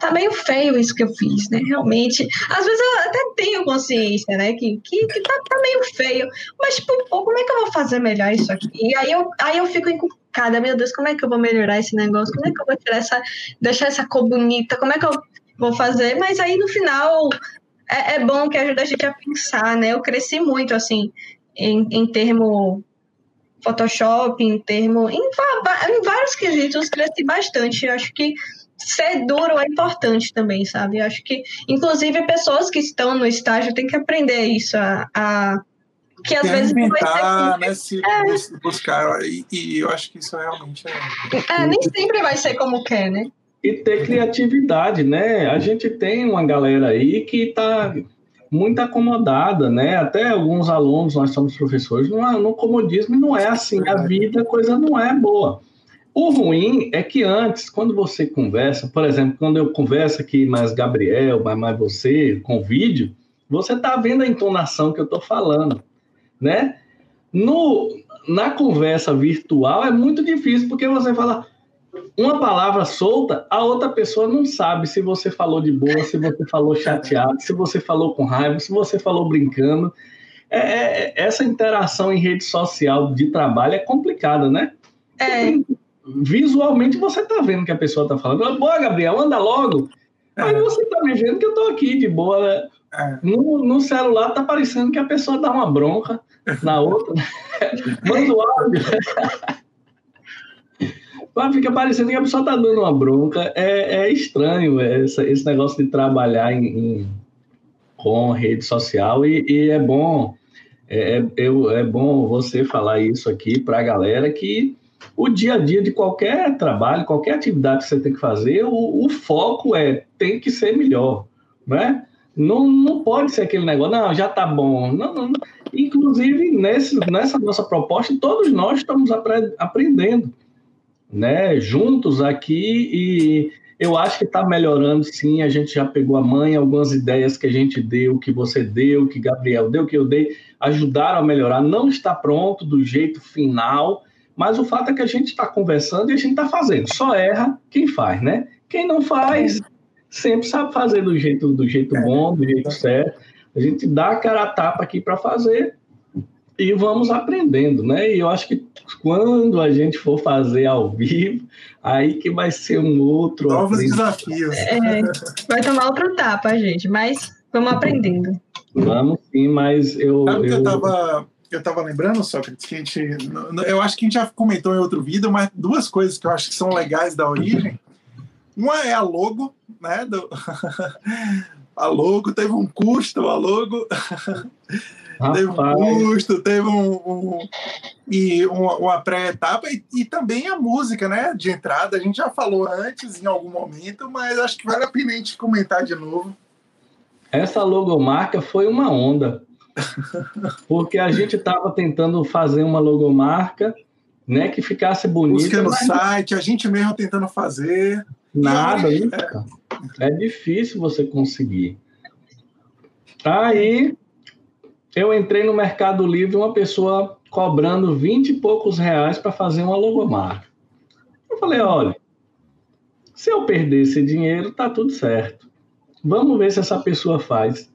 tá meio feio isso que eu fiz, né? Realmente. Às vezes eu até tenho consciência, né? Que, que, que tá, tá, meio feio. Mas, tipo, pô, como é que eu vou fazer melhor isso aqui? E aí eu, aí eu fico encucada, meu Deus, como é que eu vou melhorar esse negócio? Como é que eu vou tirar essa. deixar essa cor bonita? Como é que eu vou fazer? Mas aí no final é, é bom que ajuda a gente a pensar, né? Eu cresci muito, assim, em, em termo Photoshop, em termo. Em, em vários quesitos, cresci bastante. Eu acho que ser duro é importante também, sabe? Eu acho que, inclusive, pessoas que estão no estágio têm que aprender isso, a, a que às vezes inventar, né, se é. buscar e, e, eu acho que isso realmente é... é nem sempre vai ser como quer, né? E ter criatividade, né? A gente tem uma galera aí que está muito acomodada, né? Até alguns alunos, nós somos professores, no, no comodismo não é assim, a vida, a coisa não é boa. O ruim é que antes, quando você conversa, por exemplo, quando eu converso aqui mais Gabriel, mais, você, com vídeo, você está vendo a entonação que eu estou falando, né? No, na conversa virtual é muito difícil, porque você fala uma palavra solta, a outra pessoa não sabe se você falou de boa, se você falou chateado, se você falou com raiva, se você falou brincando. É, é, essa interação em rede social de trabalho é complicada, né? É visualmente você tá vendo que a pessoa tá falando, boa, Gabriel, anda logo. É. Aí você tá me vendo que eu tô aqui de boa. Né? É. No, no celular tá parecendo que a pessoa dá uma bronca na outra. Manda o áudio. Fica parecendo que a pessoa tá dando uma bronca. É, é estranho essa, esse negócio de trabalhar em, em, com rede social e, e é bom. É, é, é bom você falar isso aqui para a galera que o dia a dia de qualquer trabalho, qualquer atividade que você tem que fazer, o, o foco é tem que ser melhor, né? Não, não pode ser aquele negócio, não, já tá bom. Não, não. Inclusive, nesse, nessa nossa proposta, todos nós estamos apre aprendendo, né? Juntos aqui e eu acho que está melhorando sim. A gente já pegou a mãe, algumas ideias que a gente deu, que você deu, que Gabriel deu, que eu dei, ajudaram a melhorar. Não está pronto do jeito final, mas o fato é que a gente está conversando e a gente está fazendo. Só erra quem faz, né? Quem não faz, sempre sabe fazer do jeito, do jeito é. bom, do jeito certo. A gente dá a cara a tapa aqui para fazer e vamos aprendendo, né? E eu acho que quando a gente for fazer ao vivo, aí que vai ser um outro. Novos desafios. É, vai tomar outro tapa, gente, mas vamos aprendendo. Vamos sim, mas eu. Sabe eu... que eu estava eu estava lembrando, Sócrates, que a gente. Eu acho que a gente já comentou em outro vídeo, mas duas coisas que eu acho que são legais da origem. Uma é a logo, né? Do, a logo teve um custo, a logo. Teve um custo, teve um, um e uma, uma pré-etapa e, e, também a música, né? De entrada, a gente já falou antes em algum momento, mas acho que vale a pena a gente comentar de novo essa logomarca foi uma onda. Porque a gente estava tentando fazer uma logomarca né, que ficasse bonita. Busca no mas... site, a gente mesmo tentando fazer. Nada, é. é difícil você conseguir. Aí eu entrei no Mercado Livre, uma pessoa cobrando 20 e poucos reais para fazer uma logomarca. Eu falei, olha, se eu perder esse dinheiro, tá tudo certo. Vamos ver se essa pessoa faz.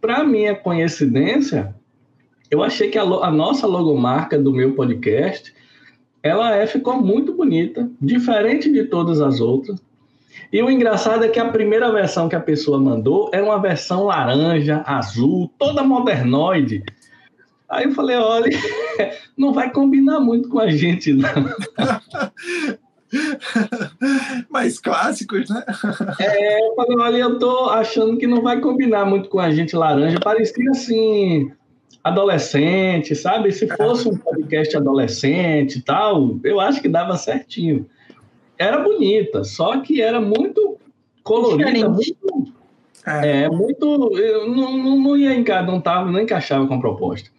Para minha coincidência, eu achei que a, a, nossa logomarca do meu podcast, ela é, ficou muito bonita, diferente de todas as outras. E o engraçado é que a primeira versão que a pessoa mandou era uma versão laranja, azul, toda modernoide. Aí eu falei, olha, não vai combinar muito com a gente, não. Mais clássicos, né? É, eu falei, olha, eu tô achando que não vai combinar muito com a gente laranja. Parecia assim, adolescente, sabe? Se fosse um podcast adolescente e tal, eu acho que dava certinho. Era bonita, só que era muito colorida, muito, é. é, muito. Não, não, não ia encaixar, não tava, não encaixava com a proposta.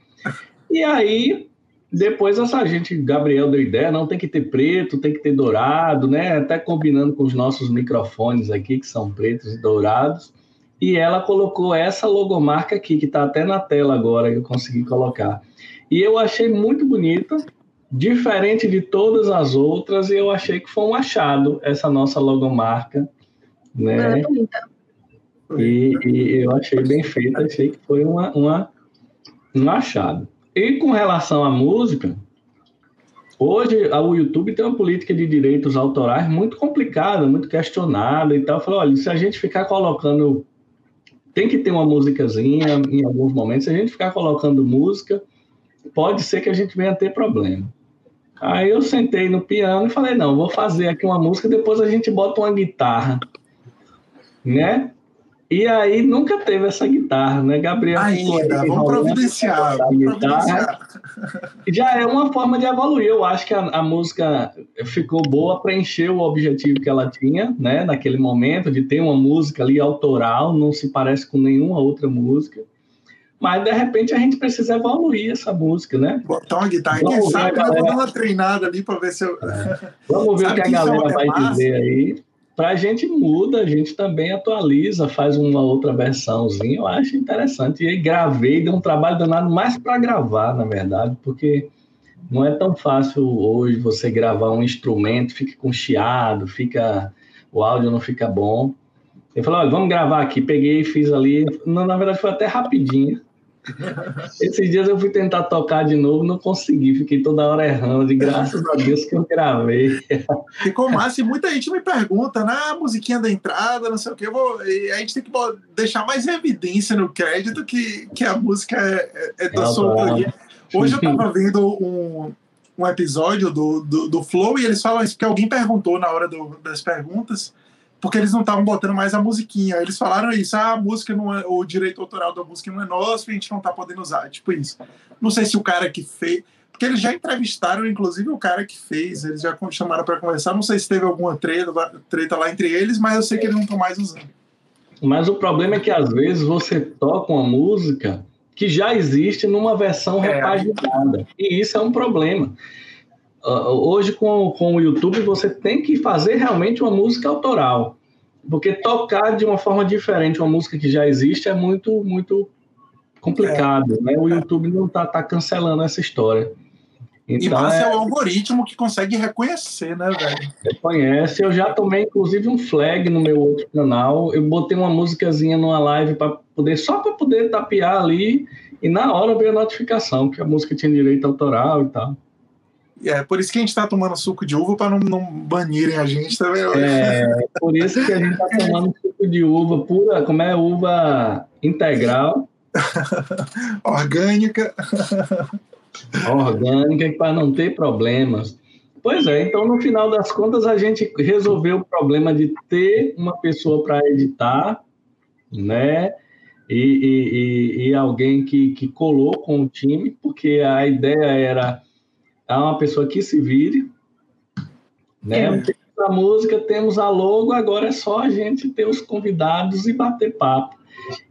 E aí depois essa gente, Gabriel deu ideia, não tem que ter preto, tem que ter dourado, né? Até combinando com os nossos microfones aqui, que são pretos e dourados. E ela colocou essa logomarca aqui, que está até na tela agora, que eu consegui colocar. E eu achei muito bonita, diferente de todas as outras, eu achei que foi um achado essa nossa logomarca, né? É. E, e, eu achei bem feita, achei que foi uma, uma, um achado. E com relação à música, hoje o YouTube tem uma política de direitos autorais muito complicada, muito questionada e tal. Eu falei, olha, se a gente ficar colocando. Tem que ter uma musicazinha em alguns momentos. Se a gente ficar colocando música, pode ser que a gente venha ter problema. Aí eu sentei no piano e falei, não, vou fazer aqui uma música, depois a gente bota uma guitarra, né? E aí nunca teve essa guitarra, né, Gabriel? Ainda, vamos providenciar. Vamos providenciar. Já é uma forma de evoluir. Eu acho que a, a música ficou boa, preencheu o objetivo que ela tinha, né, naquele momento, de ter uma música ali autoral, não se parece com nenhuma outra música. Mas de repente a gente precisa evoluir essa música, né? Botar uma guitarra, quem sabe, galera... eu vou dar uma treinada ali para ver se eu. É. Vamos ver o que a galera vai massa? dizer aí para a gente muda, a gente também atualiza, faz uma outra versãozinha, eu acho interessante. E aí gravei, deu um trabalho danado mais para gravar, na verdade, porque não é tão fácil hoje você gravar um instrumento, fica com chiado, fica o áudio não fica bom. Eu falei, olha, vamos gravar aqui. Peguei e fiz ali. na verdade, foi até rapidinho. Esses dias eu fui tentar tocar de novo, não consegui, fiquei toda hora errando, de graças a Deus que eu gravei. Ficou massa e muita gente me pergunta, na né, musiquinha da entrada, não sei o que, vou, a gente tem que deixar mais evidência no crédito que, que a música é, é, é da é sua. Hoje eu tava vendo um, um episódio do, do, do Flow e eles falam isso, porque alguém perguntou na hora do, das perguntas porque eles não estavam botando mais a musiquinha. Eles falaram isso, ah, a música não é, o direito autoral da música não é nosso, a gente não tá podendo usar, tipo isso. Não sei se o cara que fez, porque eles já entrevistaram, inclusive, o cara que fez, eles já chamaram para conversar, não sei se teve alguma treta, treta lá entre eles, mas eu sei que eles não estão mais usando. Mas o problema é que às vezes você toca uma música que já existe numa versão é. repaginada, e isso é um problema. Uh, hoje com, com o YouTube você tem que fazer realmente uma música autoral, porque tocar de uma forma diferente uma música que já existe é muito muito complicado, é. né? O YouTube não está tá cancelando essa história. Então, e massa é, é o algoritmo que consegue reconhecer, né, velho? Reconhece. Eu já tomei, inclusive, um flag no meu outro canal. Eu botei uma músicazinha numa live para poder, só para poder tapear ali, e na hora veio a notificação que a música tinha direito autoral e tal. É por isso que a gente está tomando suco de uva para não, não banirem a gente, vendo? É, por isso que a gente está tomando suco de uva pura, como é uva integral. Orgânica. Orgânica, para não ter problemas. Pois é, então no final das contas a gente resolveu o problema de ter uma pessoa para editar, né? E, e, e, e, alguém que, que colou com o time, porque a ideia era a uma pessoa que se vire, né? É. a música, temos a logo, agora é só a gente ter os convidados e bater papo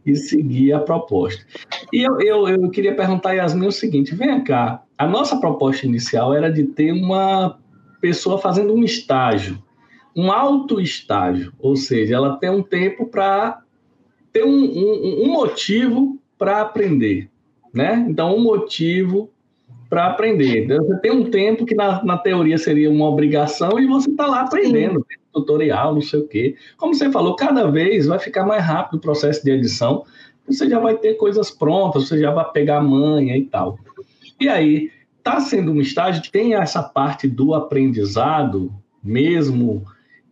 e seguir a proposta. E eu, eu, eu queria perguntar a Yasmin o seguinte: vem cá, a nossa proposta inicial era de ter uma pessoa fazendo um estágio, um alto estágio, ou seja, ela tem um tempo para ter um, um, um motivo para aprender, né? Então, um motivo para aprender. Você tem um tempo que na, na teoria seria uma obrigação e você está lá aprendendo, tutorial, não sei o quê. Como você falou, cada vez vai ficar mais rápido o processo de edição, você já vai ter coisas prontas, você já vai pegar a manha e tal. E aí, está sendo um estágio que tem essa parte do aprendizado, mesmo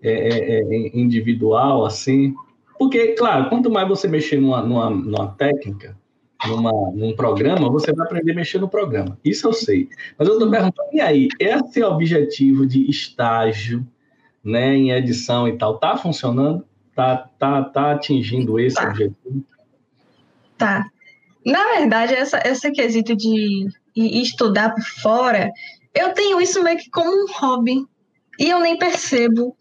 é, é, é, individual, assim. Porque, claro, quanto mais você mexer numa, numa, numa técnica, numa, num programa, você vai aprender a mexer no programa. Isso eu sei. Mas eu estou perguntando, e aí, esse objetivo de estágio né, em edição e tal, está funcionando? Está tá, tá atingindo esse tá. objetivo? Tá. Na verdade, essa, essa quesito de estudar por fora, eu tenho isso meio que como um hobby. E eu nem percebo.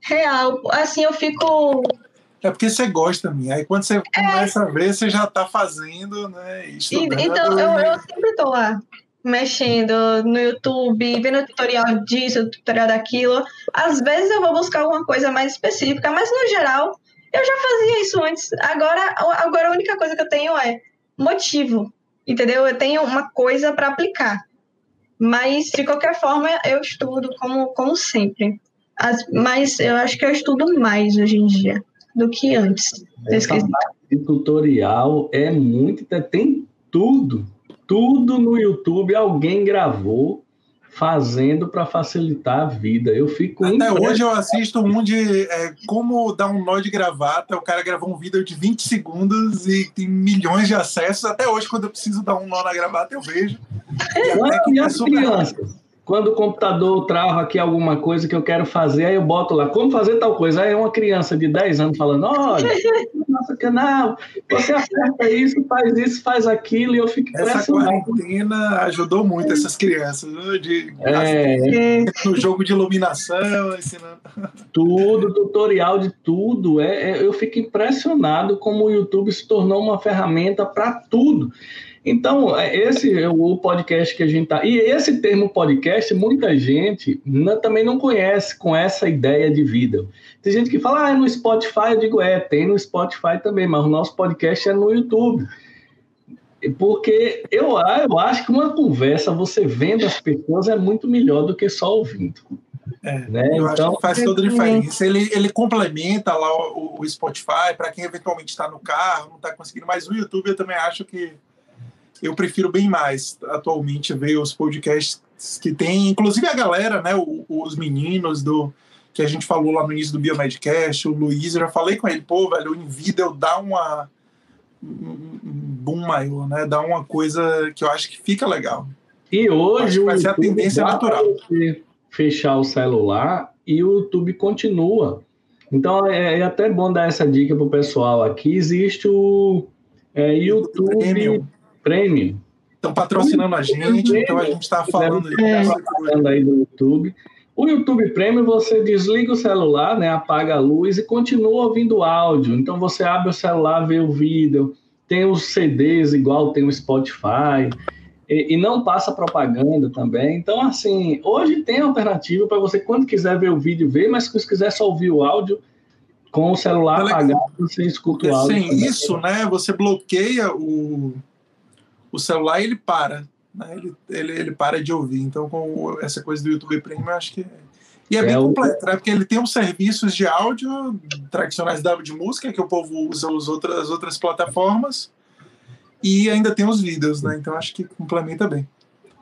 Real. Assim, eu fico é porque você gosta, minha. Aí quando você é. começa a ver, você já está fazendo, né? Estudando, então, eu, eu sempre estou lá, mexendo no YouTube, vendo tutorial disso, tutorial daquilo. Às vezes eu vou buscar alguma coisa mais específica, mas no geral, eu já fazia isso antes. Agora, agora a única coisa que eu tenho é motivo, entendeu? Eu tenho uma coisa para aplicar. Mas, de qualquer forma, eu estudo como, como sempre. As, mas eu acho que eu estudo mais hoje em dia do que antes. Essa parte tutorial é muito. Tem tudo. Tudo no YouTube alguém gravou fazendo para facilitar a vida. Eu fico Até hoje eu assisto um de é, como dar um nó de gravata. O cara gravou um vídeo de 20 segundos e tem milhões de acessos. Até hoje, quando eu preciso dar um nó na gravata, eu vejo. E, e as crianças? Quando o computador trava aqui alguma coisa que eu quero fazer, aí eu boto lá, como fazer tal coisa? Aí é uma criança de 10 anos falando, olha, nosso canal, você acerta isso, faz isso, faz aquilo, e eu fico Essa quarentena ajudou muito essas crianças, né? De, é, no jogo de iluminação, ensinando. Tudo, tutorial de tudo. É, é, eu fico impressionado como o YouTube se tornou uma ferramenta para tudo. Então, é, esse é o podcast que a gente está. E esse termo podcast, muita gente não, também não conhece com essa ideia de vida. Tem gente que fala, ah, é no Spotify. Eu digo, é, tem no Spotify também, mas o nosso podcast é no YouTube. Porque eu, eu acho que uma conversa, você vendo as pessoas, é muito melhor do que só ouvindo. É, né? Eu então, acho que faz toda a diferença. Ele, ele complementa lá o, o Spotify para quem eventualmente está no carro, não está conseguindo, mas o YouTube eu também acho que eu prefiro bem mais atualmente ver os podcasts que tem, inclusive a galera, né, os meninos do que a gente falou lá no início do Biomedcast, o Luiz, eu já falei com ele, pô, velho, o Invidel dá uma um boom maior, né? Dá uma coisa que eu acho que fica legal. E hoje vai ser a tendência natural. Fechar o celular e o YouTube continua. Então é, é até bom dar essa dica pro pessoal aqui. Existe o é, YouTube Premium. Premium. Estão patrocinando a gente, então a gente está falando, é. falando aí do YouTube. O YouTube Premium você desliga o celular, né, apaga a luz e continua ouvindo áudio. Então você abre o celular, vê o vídeo, tem os CDs igual tem o Spotify e, e não passa propaganda também. Então assim, hoje tem alternativa para você quando quiser ver o vídeo ver, mas se quiser só ouvir o áudio com o celular apagado, você escuta o áudio. Sem também. isso, né, você bloqueia o o celular ele para, né? ele, ele, ele para de ouvir. Então, com essa coisa do YouTube Premium, eu acho que. E é, é bem o... completo, né? Porque ele tem os serviços de áudio tradicionais da de música, que o povo usa as outras, as outras plataformas, e ainda tem os vídeos, né? Então acho que complementa bem.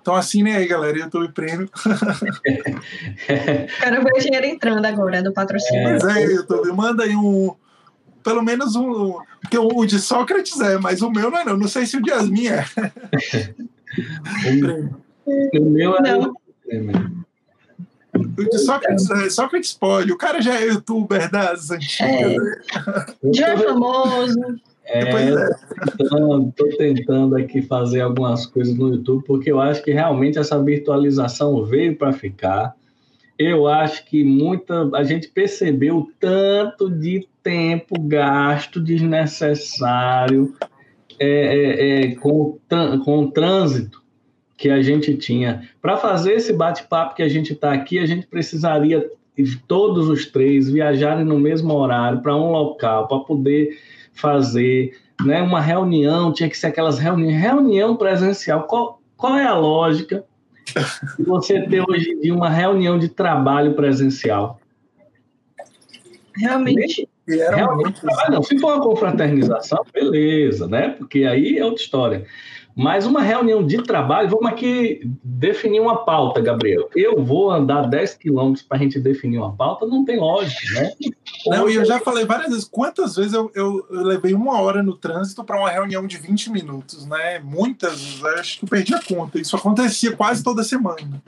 Então assinem aí, galera, YouTube Premium. Quero ver o dinheiro entrando agora do patrocínio. Pois é, YouTube, manda aí um, pelo menos um. Porque o de Sócrates é, mas o meu não é, não. Não sei se o de Yasmin é. o meu é. Não. O de Sócrates é. Sócrates pode. O cara já é youtuber das antigas. É. Né? Já é famoso. É, Estou é. tentando aqui fazer algumas coisas no YouTube, porque eu acho que realmente essa virtualização veio para ficar. eu acho que muita a gente percebeu o tanto de tempo gasto desnecessário é, é, é, com, com o trânsito que a gente tinha. Para fazer esse bate-papo que a gente está aqui, a gente precisaria todos os três viajarem no mesmo horário para um local para poder fazer né, uma reunião, tinha que ser aquelas reuniões, reunião presencial. Qual, qual é a lógica de você ter hoje em dia uma reunião de trabalho presencial? Realmente. Realmente, não. Se for uma confraternização, beleza, né? Porque aí é outra história. Mas uma reunião de trabalho, vamos aqui definir uma pauta, Gabriel. Eu vou andar 10 quilômetros para a gente definir uma pauta, não tem lógica, né? Não, e eu já falei várias vezes, quantas vezes eu, eu, eu levei uma hora no trânsito para uma reunião de 20 minutos, né? Muitas, acho que eu perdi a conta. Isso acontecia quase toda semana.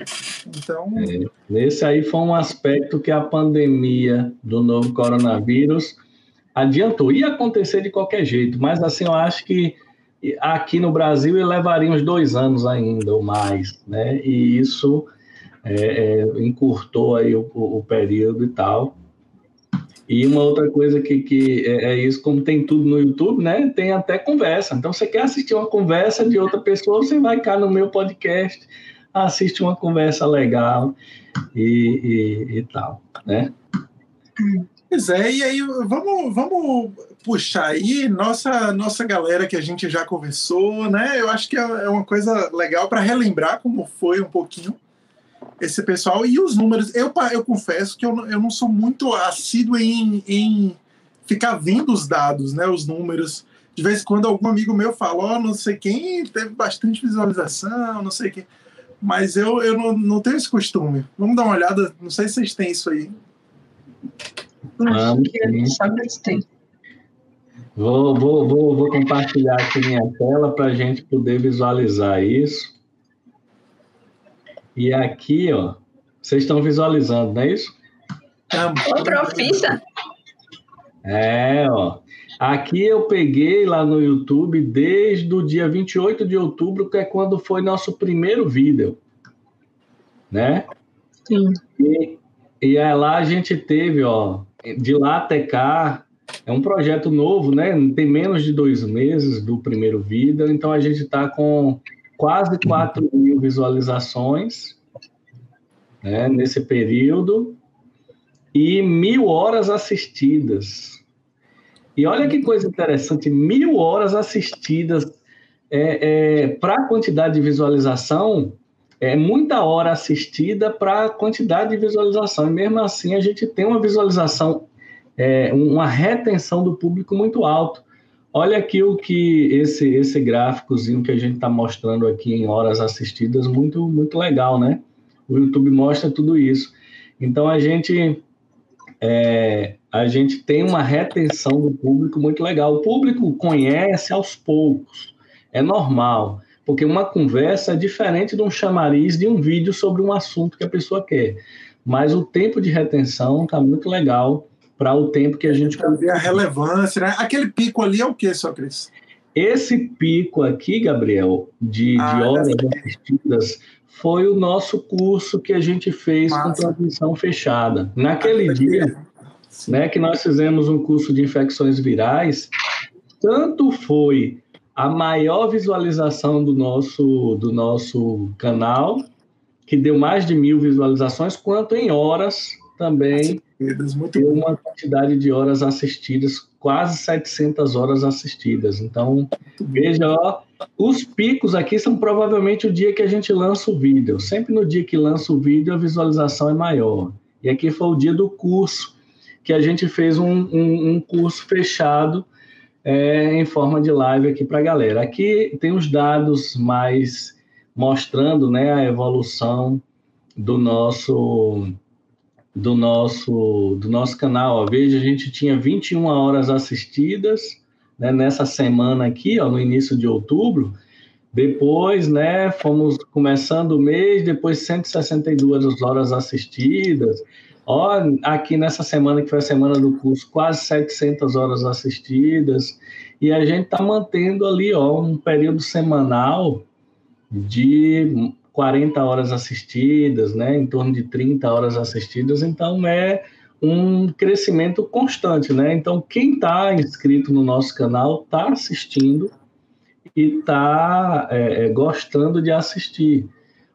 Então. É, esse aí foi um aspecto que a pandemia do novo coronavírus adiantou. Ia acontecer de qualquer jeito, mas assim, eu acho que aqui no Brasil ele levaria uns dois anos ainda ou mais, né? E isso é, é, encurtou aí o, o, período e tal. E uma outra coisa que, que é, é, isso, como tem tudo no YouTube, né? Tem até conversa. Então, você quer assistir uma conversa de outra pessoa, você vai cá no meu podcast, assiste uma conversa legal e, e, e tal, né? Pois é, e aí vamos, vamos puxar aí nossa, nossa galera que a gente já conversou, né? Eu acho que é, é uma coisa legal para relembrar como foi um pouquinho esse pessoal e os números. Eu, eu confesso que eu, eu não sou muito assíduo em, em ficar vendo os dados, né? Os números. De vez em quando algum amigo meu fala, ó, oh, não sei quem teve bastante visualização, não sei quem. Mas eu, eu não, não tenho esse costume. Vamos dar uma olhada, não sei se vocês têm isso aí. Acho que só tem. Vou, vou, vou, vou compartilhar aqui minha tela para a gente poder visualizar isso. E aqui, ó, vocês estão visualizando, não é isso? Ô, profissa! É, ó. Aqui eu peguei lá no YouTube desde o dia 28 de outubro, que é quando foi nosso primeiro vídeo, né? Sim. E, e aí lá a gente teve, ó, de lá até cá, é um projeto novo, né? Tem menos de dois meses do primeiro Vida, então a gente está com quase 4 mil visualizações né, nesse período e mil horas assistidas. E olha que coisa interessante, mil horas assistidas é, é para a quantidade de visualização, é muita hora assistida para a quantidade de visualização. E mesmo assim a gente tem uma visualização, é, uma retenção do público muito alto. Olha aqui o que esse esse gráficozinho que a gente está mostrando aqui em horas assistidas, muito muito legal, né? O YouTube mostra tudo isso. Então a gente é, a gente tem uma retenção do público muito legal. O público conhece aos poucos, é normal. Porque uma conversa é diferente de um chamariz de um vídeo sobre um assunto que a pessoa quer. Mas o tempo de retenção está muito legal para o tempo que a gente. Para ver a relevância, né? Aquele pico ali é o que, só Cris? Esse pico aqui, Gabriel, de, ah, de horas assistidas, foi o nosso curso que a gente fez Massa. com transmissão fechada. Naquele ah, dia, né, que nós fizemos um curso de infecções virais, tanto foi a maior visualização do nosso, do nosso canal, que deu mais de mil visualizações, quanto em horas também deu uma quantidade de horas assistidas, quase 700 horas assistidas. Então, veja, ó, os picos aqui são provavelmente o dia que a gente lança o vídeo. Sempre no dia que lança o vídeo, a visualização é maior. E aqui foi o dia do curso, que a gente fez um, um, um curso fechado é, em forma de live aqui para a galera. Aqui tem os dados mais mostrando né, a evolução do nosso do nosso do nosso canal. Ó. Veja, a gente tinha 21 horas assistidas né, nessa semana aqui, ó, no início de outubro. Depois, né, fomos começando o mês, depois 162 horas assistidas. Ó, aqui nessa semana, que foi a semana do curso, quase 700 horas assistidas, e a gente está mantendo ali ó, um período semanal de 40 horas assistidas, né? Em torno de 30 horas assistidas, então é um crescimento constante, né? Então, quem está inscrito no nosso canal está assistindo e está é, é, gostando de assistir.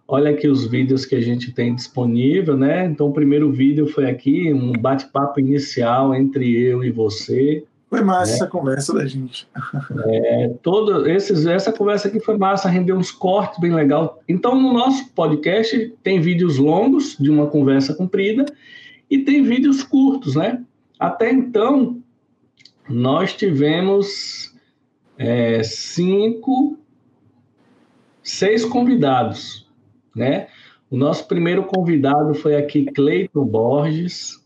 Olha aqui os vídeos que a gente tem disponível, né? Então, o primeiro vídeo foi aqui, um bate-papo inicial entre eu e você. Foi massa né? essa conversa da gente. É, todo esses, essa conversa aqui foi massa, rendeu uns cortes bem legal. Então, no nosso podcast tem vídeos longos de uma conversa comprida e tem vídeos curtos, né? Até então, nós tivemos é, cinco, seis convidados, né? O nosso primeiro convidado foi aqui Cleiton Borges,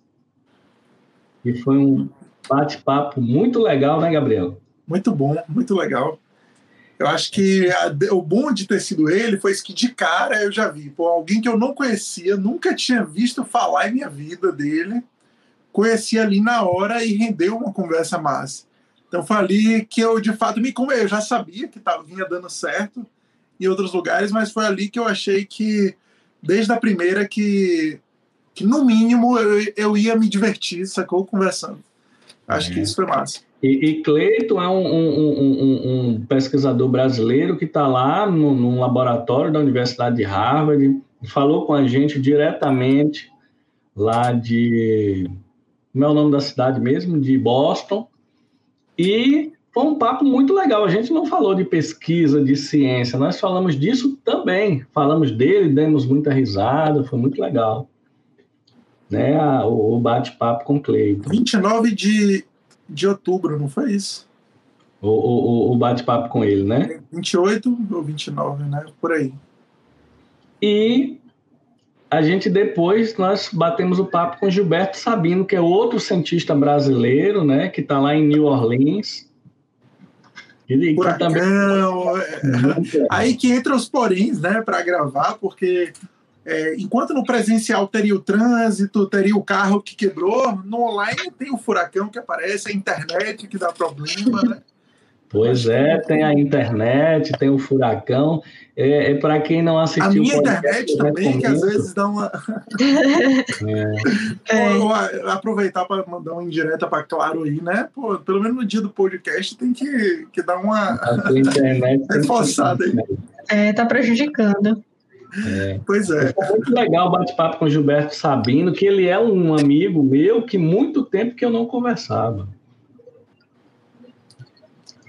e foi um bate-papo muito legal, né, Gabriel? Muito bom, muito legal. Eu acho que a, o bom de ter sido ele foi que de cara eu já vi, alguém que eu não conhecia, nunca tinha visto falar em minha vida dele, conheci ali na hora e rendeu uma conversa massa. Então foi ali que eu de fato me eu já sabia que tava, vinha dando certo em outros lugares, mas foi ali que eu achei que desde a primeira que, que no mínimo eu, eu ia me divertir, sacou conversando. Acho é. que isso foi massa. E, e Cleiton é um, um, um, um, pesquisador brasileiro que está lá no, no, laboratório da Universidade de Harvard, falou com a gente diretamente lá de. Como é o nome da cidade mesmo? De Boston. E foi um papo muito legal. A gente não falou de pesquisa, de ciência, nós falamos disso também. Falamos dele, demos muita risada, foi muito legal né, o bate-papo com Cleiton. 29 de, de outubro, não foi isso? O, o, o bate-papo com ele, né? 28 ou 29, né? Por aí. E a gente depois nós batemos o papo com Gilberto Sabino, que é outro cientista brasileiro, né, que está lá em New Orleans. Ele também... É, aí que entra os poréns, né, para gravar, porque é, enquanto no presencial teria o trânsito, teria o carro que quebrou, no online tem o furacão que aparece, a internet que dá problema, né? Pois é, tem a internet, tem o furacão. É, é para quem não assistiu. A minha internet também, que às vezes dá uma. é. é. aproveitar para mandar uma indireta para Claro aí, né? Pô, pelo menos no dia do podcast tem que, que dar uma internet reforçada aí. É, tá prejudicando. É. Pois é. Foi muito legal o bate-papo com o Gilberto Sabino, que ele é um amigo meu que muito tempo que eu não conversava.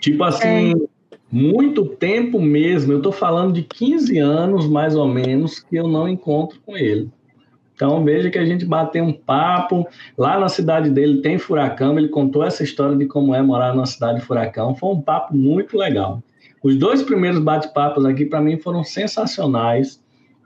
Tipo assim, é. muito tempo mesmo. Eu estou falando de 15 anos, mais ou menos, que eu não encontro com ele. Então, veja que a gente bateu um papo. Lá na cidade dele tem furacão. Ele contou essa história de como é morar numa cidade de furacão. Foi um papo muito legal. Os dois primeiros bate-papos aqui, para mim, foram sensacionais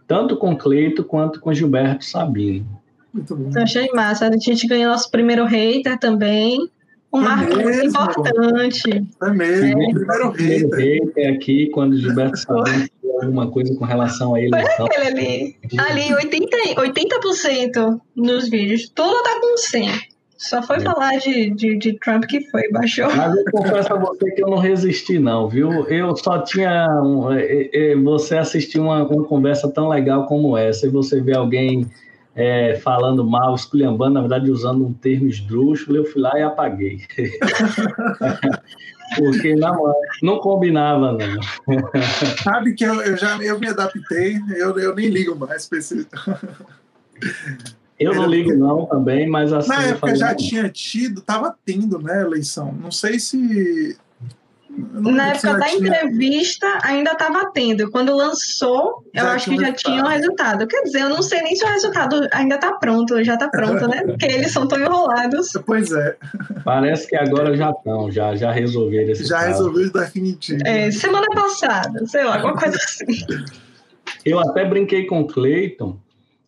tanto com Cleito quanto com Gilberto Sabino. Muito bom. Eu achei massa. A gente ganhou nosso primeiro hater também. Um é marco muito importante. É mesmo, é. primeiro hater. hater aqui, quando Gilberto Sabino alguma coisa com relação a ele. Foi então. aquele ali. Ali, 80, 80% nos vídeos. Tudo tá com 100. Só foi é. falar de, de, de, Trump que foi, baixou. Mas eu confesso a você que eu não resisti, não, viu? Eu só tinha. Um, é, é, você assistir uma, uma conversa tão legal como essa, e você vê alguém é, falando mal, esculhambando, na verdade, usando um termo esdrúxulo, eu fui lá e apaguei. Porque não, não combinava, não. Sabe que eu, eu já eu me adaptei, eu, eu nem ligo mais para esse. Eu não ligo não também, mas assim... Na época já tinha tido, estava tendo, né, eleição. Não sei se... Na época da tinha... entrevista ainda estava tendo. Quando lançou, já eu acho que já tinha o resultado. Quer dizer, eu não sei nem se o resultado ainda está pronto, já está pronto, né? Porque eles são tão enrolados. Pois é. Parece que agora já estão, já, já resolveram esse Já resolveu definitivo. É, semana passada, sei lá, alguma coisa assim. Eu até brinquei com o Cleiton,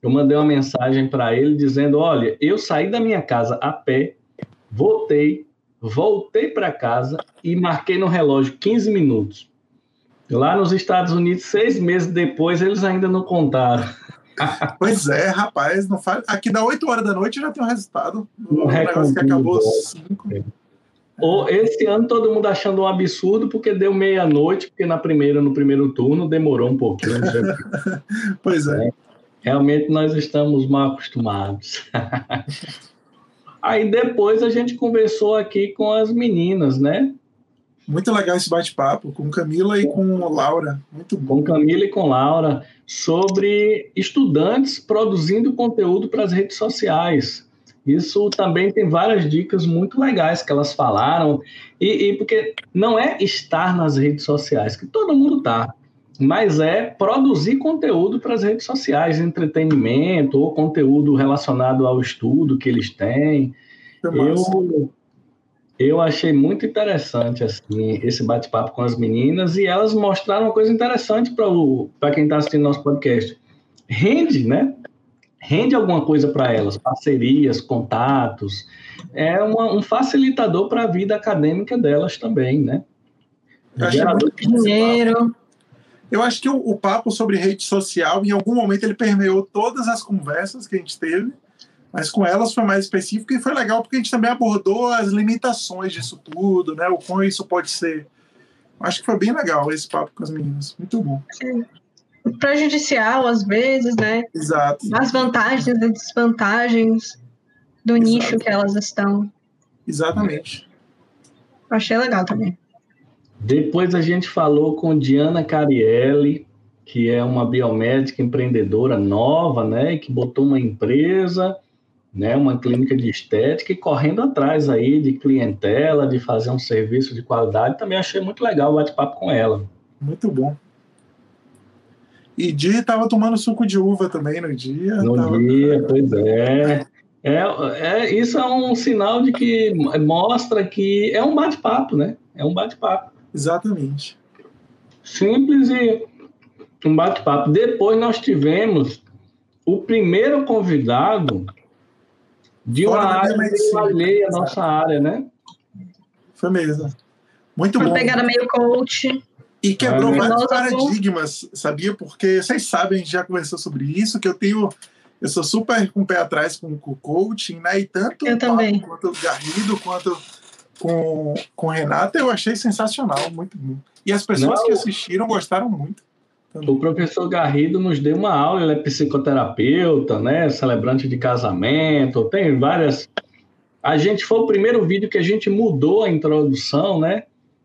eu mandei uma mensagem para ele dizendo: Olha, eu saí da minha casa a pé, voltei, voltei para casa e marquei no relógio 15 minutos. Lá nos Estados Unidos, seis meses depois, eles ainda não contaram. Pois é, rapaz, não faz... aqui dá 8 horas da noite já tem um resultado. Um, negócio que acabou 5. Ou esse ano todo mundo achando um absurdo porque deu meia-noite, porque na primeira, no primeiro turno demorou um pouquinho. pois é. é. Realmente nós estamos mal acostumados. Aí depois a gente conversou aqui com as meninas, né? Muito legal esse bate-papo com Camila e com Laura. Muito bom. Com Camila e com Laura sobre estudantes produzindo conteúdo para as redes sociais. Isso também tem várias dicas muito legais que elas falaram. E, e porque não é estar nas redes sociais, que todo mundo está, mas é produzir conteúdo para as redes sociais, entretenimento ou conteúdo relacionado ao estudo que eles têm. Eu, eu achei muito interessante assim esse bate-papo com as meninas e elas mostraram uma coisa interessante para quem está assistindo nosso podcast. Rende, né? Rende alguma coisa para elas, parcerias, contatos. É uma, um facilitador para a vida acadêmica delas também, né? Gerador de dinheiro. Eu acho que o, o papo sobre rede social, em algum momento, ele permeou todas as conversas que a gente teve mas com elas foi mais específico e foi legal porque a gente também abordou as limitações disso tudo, né? O quão isso pode ser. Acho que foi bem legal esse papo com as meninas. Muito bom. Sim. Prejudicial, às vezes, né? Exato. As vantagens e desvantagens do Exato. nicho que elas estão. Exatamente. Achei legal também. Depois a gente falou com Diana Carielli, que é uma biomédica empreendedora nova, né, que botou uma empresa né, uma clínica de estética e correndo atrás aí de clientela, de fazer um serviço de qualidade. Também achei muito legal o bate-papo com ela. Muito bom. E Di estava tomando suco de uva também no dia. No tava... dia, pois é. é. É, Isso é um sinal de que mostra que é um bate-papo, né? É um bate-papo. Exatamente. Simples e um bate-papo. Depois nós tivemos o primeiro convidado de uma área meio alheia à nossa área, né? Foi mesmo. Muito uma bom. Pegada meio coach. E quebrou é, vários paradigmas, sabia? Porque vocês sabem, a gente já conversou sobre isso, que eu tenho. Eu sou super com o pé atrás com o coaching, né? E tanto eu também. quanto o Garrido, quanto com, com o Renata, eu achei sensacional, muito bom. E as pessoas Não. que assistiram gostaram muito. O professor Garrido nos deu uma aula, ele é psicoterapeuta, né? Celebrante de casamento, tem várias. A gente foi o primeiro vídeo que a gente mudou a introdução, né?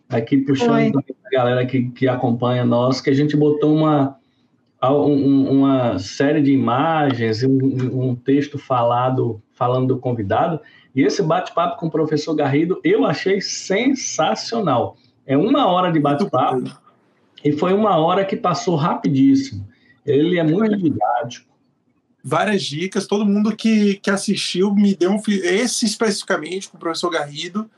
Aqui puxando a galera que, que acompanha nós, que a gente botou uma, um, uma série de imagens e um, um texto falado, falando do convidado. E esse bate-papo com o professor Garrido eu achei sensacional. É uma hora de bate-papo e foi uma hora que passou rapidíssimo. Ele é muito didático. Várias dicas, todo mundo que, que assistiu me deu um. Esse especificamente com o professor Garrido.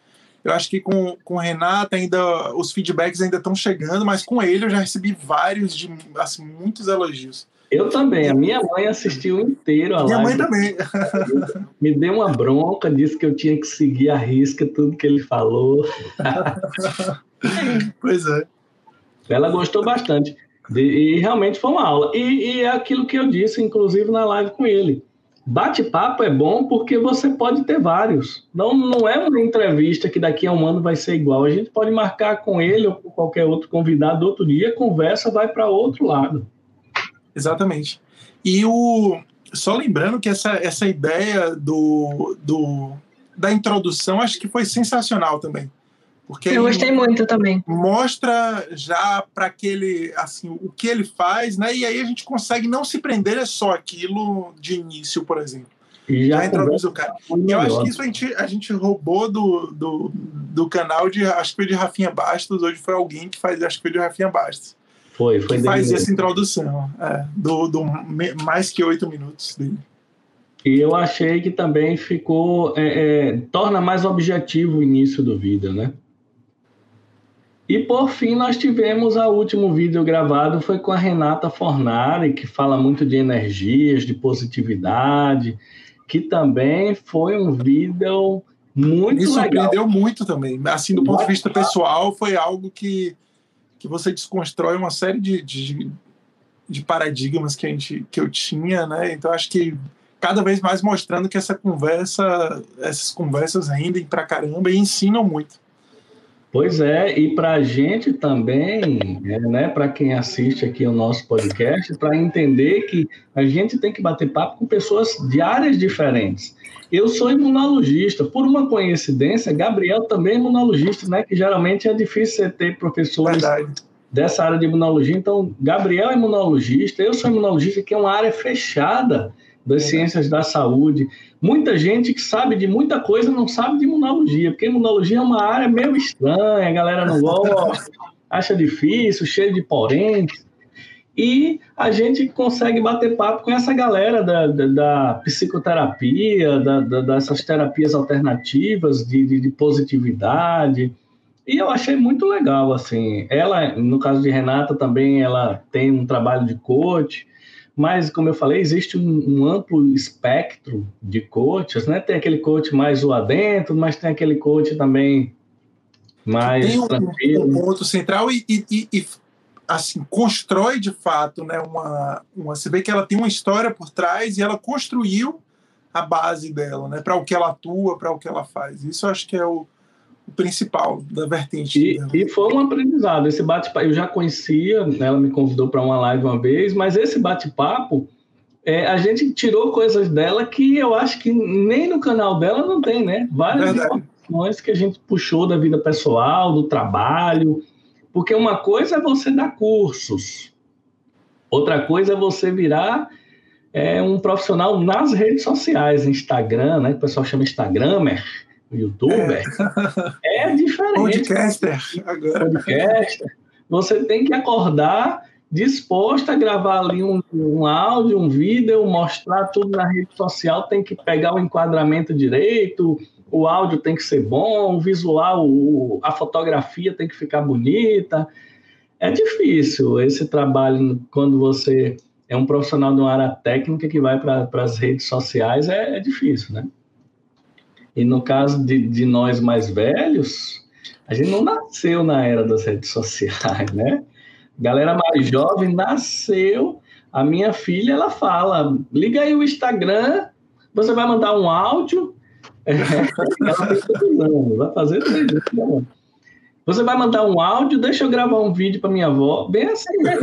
Eu acho que com, com o Renato ainda os feedbacks ainda estão chegando, mas com ele eu já recebi vários de assim, muitos elogios. Eu também. A minha mãe assistiu inteiro a minha live. Minha mãe também. Me deu uma bronca, disse que eu tinha que seguir a risca tudo que ele falou. pois é. Ela gostou bastante. E realmente foi uma aula. E, e, é aquilo que eu disse, inclusive, na live com ele. Bate-papo é bom porque você pode ter vários. Não, não é uma entrevista que daqui a um ano vai ser igual. A gente pode marcar com ele ou com qualquer outro convidado outro dia, a conversa vai para outro lado. Exatamente. E o só lembrando que essa, essa ideia do, do da introdução acho que foi sensacional também. Porque eu gostei muito também. Mostra já para aquele assim o que ele faz, né? E aí a gente consegue não se prender é só aquilo de início, por exemplo. E já, já introduz o cara. E eu acho que isso a gente, a gente roubou do, do, do canal de acho que foi de Rafinha Bastos, hoje foi alguém que faz, acho que foi de Rafinha Bastos. Foi, foi que faz essa introdução, é, do, do mais que oito minutos dele. E eu achei que também ficou. É, é, torna mais objetivo o início do vídeo, né? E por fim, nós tivemos o último vídeo gravado foi com a Renata Fornari, que fala muito de energias, de positividade, que também foi um vídeo muito Me surpreendeu legal. muito também. Assim, do ponto de vista pessoal, foi algo que, que você desconstrói uma série de, de, de paradigmas que, a gente, que eu tinha, né? Então, acho que cada vez mais mostrando que essa conversa, essas conversas rendem pra caramba e ensinam muito. Pois é, e para a gente também, é, né, para quem assiste aqui o nosso podcast, para entender que a gente tem que bater papo com pessoas de áreas diferentes. Eu sou imunologista, por uma coincidência, Gabriel também é imunologista, né? Que geralmente é difícil você ter professores Verdade. dessa área de imunologia. Então, Gabriel é imunologista, eu sou imunologista, que é uma área fechada das é. ciências da saúde. Muita gente que sabe de muita coisa não sabe de imunologia, porque imunologia é uma área meio estranha, a galera não gosta, acha difícil, cheio de porentes. E a gente consegue bater papo com essa galera da, da, da psicoterapia, da, dessas terapias alternativas de, de, de positividade. E eu achei muito legal, assim. Ela, no caso de Renata, também ela tem um trabalho de coach mas, como eu falei, existe um, um, amplo espectro de coaches, né? Tem aquele coach mais zoadento, mas tem aquele coach também mais tem um, tranquilo. um ponto central e, e, e, assim constrói de fato, né? Uma, uma, você vê que ela tem uma história por trás e ela construiu a base dela, né? Para o que ela atua, para o que ela faz. Isso eu acho que é o, o principal da vertente. E, e, foi um aprendizado. Esse bate-papo eu já conhecia, né, ela me convidou para uma live uma vez, mas esse bate-papo é, a gente tirou coisas dela que eu acho que nem no canal dela não tem, né? Várias informações que a gente puxou da vida pessoal, do trabalho, porque uma coisa é você dar cursos, outra coisa é você virar é, um profissional nas redes sociais, Instagram, né? O pessoal chama Instagramer youtuber, é, é diferente. Podcaster, agora. Podcaster. Você tem que acordar disposto a gravar ali um, um áudio, um vídeo, mostrar tudo na rede social, tem que pegar o enquadramento direito, o áudio tem que ser bom, o visual, o, a fotografia tem que ficar bonita. É difícil esse trabalho quando você é um profissional de uma área técnica que vai para as redes sociais, é, é difícil, né? E no caso de, de nós mais velhos, a gente não nasceu na era das redes sociais, né? Galera mais jovem nasceu. A minha filha, ela fala: liga aí o Instagram, você vai mandar um áudio. É, vai fazer três anos. Você vai mandar um áudio, deixa eu gravar um vídeo para minha avó, bem assim, né?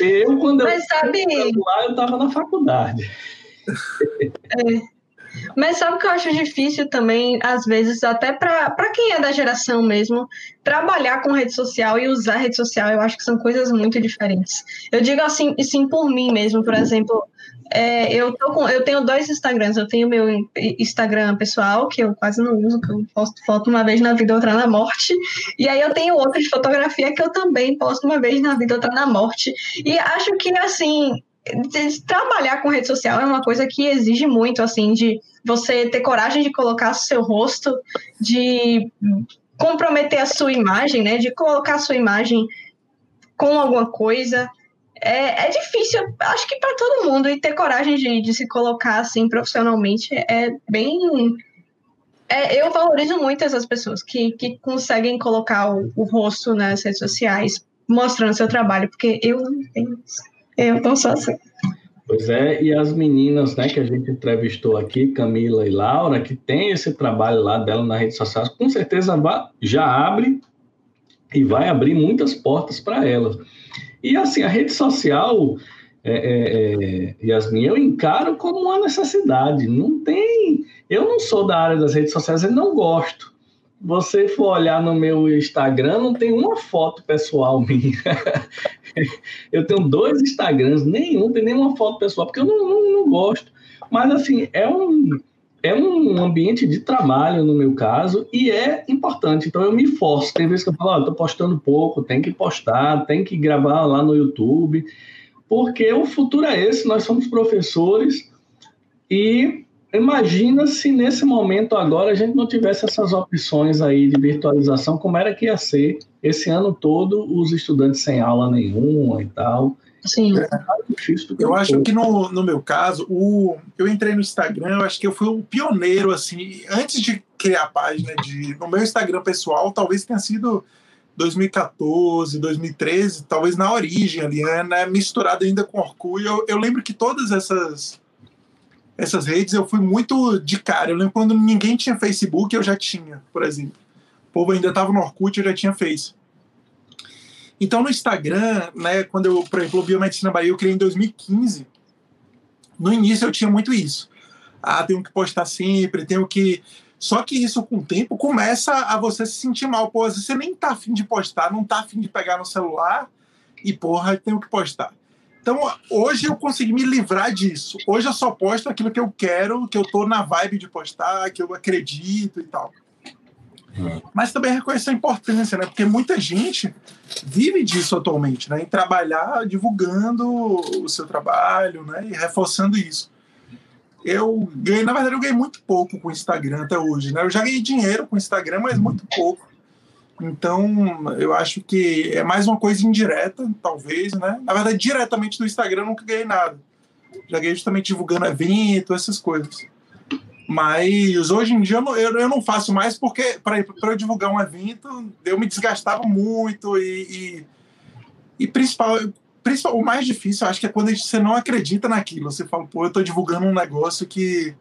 Eu, quando Mas eu sabe... lá, eu estava na faculdade. É. Mas sabe o que eu acho difícil também, às vezes, até para quem é da geração mesmo, trabalhar com rede social e usar rede social, eu acho que são coisas muito diferentes. Eu digo assim, sim por mim mesmo, por exemplo, é, eu, tô com, eu tenho dois Instagrams. Eu tenho meu Instagram pessoal, que eu quase não uso, que eu posto foto uma vez na vida, outra na morte. E aí eu tenho outro de fotografia que eu também posto uma vez na vida, outra na morte. E acho que, assim, trabalhar com rede social é uma coisa que exige muito, assim, de você ter coragem de colocar seu rosto, de comprometer a sua imagem, né? De colocar a sua imagem com alguma coisa. É, é difícil, acho que para todo mundo, e ter coragem de, de se colocar assim profissionalmente é bem. É, eu valorizo muito essas pessoas que, que conseguem colocar o, o rosto nas redes sociais, mostrando seu trabalho, porque eu não tenho isso. Eu não sou assim. Pois é, e as meninas né, que a gente entrevistou aqui, Camila e Laura, que tem esse trabalho lá dela nas redes sociais, com certeza já abre e vai abrir muitas portas para elas. E assim, a rede social, é, é, é, Yasmin, eu encaro como uma necessidade. Não tem. Eu não sou da área das redes sociais, eu não gosto você for olhar no meu Instagram, não tem uma foto pessoal minha. eu tenho dois Instagrams, nenhum tem nenhuma foto pessoal, porque eu não, não, não, gosto. Mas, assim, é um, é um ambiente de trabalho, no meu caso, e é importante. Então, eu me forço. Tem vezes que eu falo, estou postando pouco, tem que postar, tem que gravar lá no YouTube, porque o futuro é esse, nós somos professores e Imagina se nesse momento agora a gente não tivesse essas opções aí de virtualização, como era que ia ser esse ano todo os estudantes sem aula nenhuma e tal. Sim. É difícil eu acho que no, no meu caso, o, eu entrei no Instagram, eu acho que eu fui o pioneiro, assim, antes de criar a página, de, no meu Instagram pessoal, talvez tenha sido 2014, 2013, talvez na origem ali, né, misturado ainda com Orkut. Eu, eu lembro que todas essas essas redes, eu fui muito de cara. Eu lembro quando ninguém tinha Facebook, eu já tinha, por exemplo. O povo ainda estava no Orkut, eu já tinha Face. Então, no Instagram, né, quando eu, por exemplo, o Biomedicina Bahia, eu criei em 2015. No início, eu tinha muito isso. Ah, tenho que postar sempre, tenho que. Só que isso, com o tempo, começa a você se sentir mal. Pô, você nem tá afim de postar, não tá afim de pegar no celular e, porra, tenho que postar. Então, hoje eu consegui me livrar disso. Hoje eu só posto aquilo que eu quero, que eu tô na vibe de postar, que eu acredito e tal. É. Mas também reconhecer a importância, né? Porque muita gente vive disso atualmente, né? Em trabalhar divulgando o seu trabalho, né? E reforçando isso. Eu ganhei, na verdade, eu ganhei muito pouco com o Instagram até hoje, né? Eu já ganhei dinheiro com o Instagram, mas muito pouco. Então, eu acho que é mais uma coisa indireta, talvez, né? Na verdade, diretamente do Instagram eu nunca ganhei nada. Já ganhei justamente divulgando evento, essas coisas. Mas hoje em dia eu não, eu, não faço mais porque, para eu divulgar um evento, eu me desgastava muito e, e, e principal, principal, o mais difícil, eu acho que é quando você não acredita naquilo. Você fala, pô, eu estou divulgando um negócio que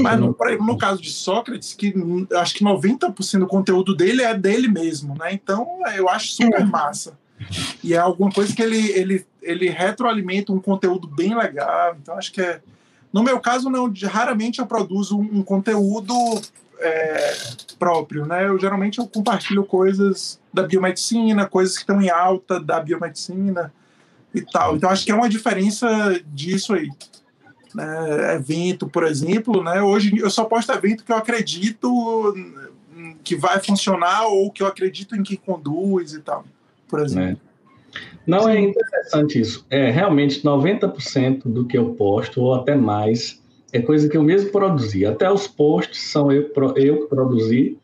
mas no, no caso de Sócrates, que acho que 90% do conteúdo dele é dele mesmo, né? Então eu acho super é. massa. E é alguma coisa que ele, ele, ele retroalimenta um conteúdo bem legal. Então acho que é. No meu caso, não, raramente eu produzo um conteúdo é, próprio, né? Eu geralmente eu compartilho coisas da biomedicina, coisas que estão em alta da biomedicina e tal. Então acho que é uma diferença disso aí né, evento, por exemplo, né, hoje eu só posto evento que eu acredito que vai funcionar ou que eu acredito em quem conduz e tal, por exemplo. É. Não, é interessante isso. É, realmente, 90% do que eu posto, ou até mais, é coisa que eu mesmo produzi. Até os posts são eu, eu que produzi,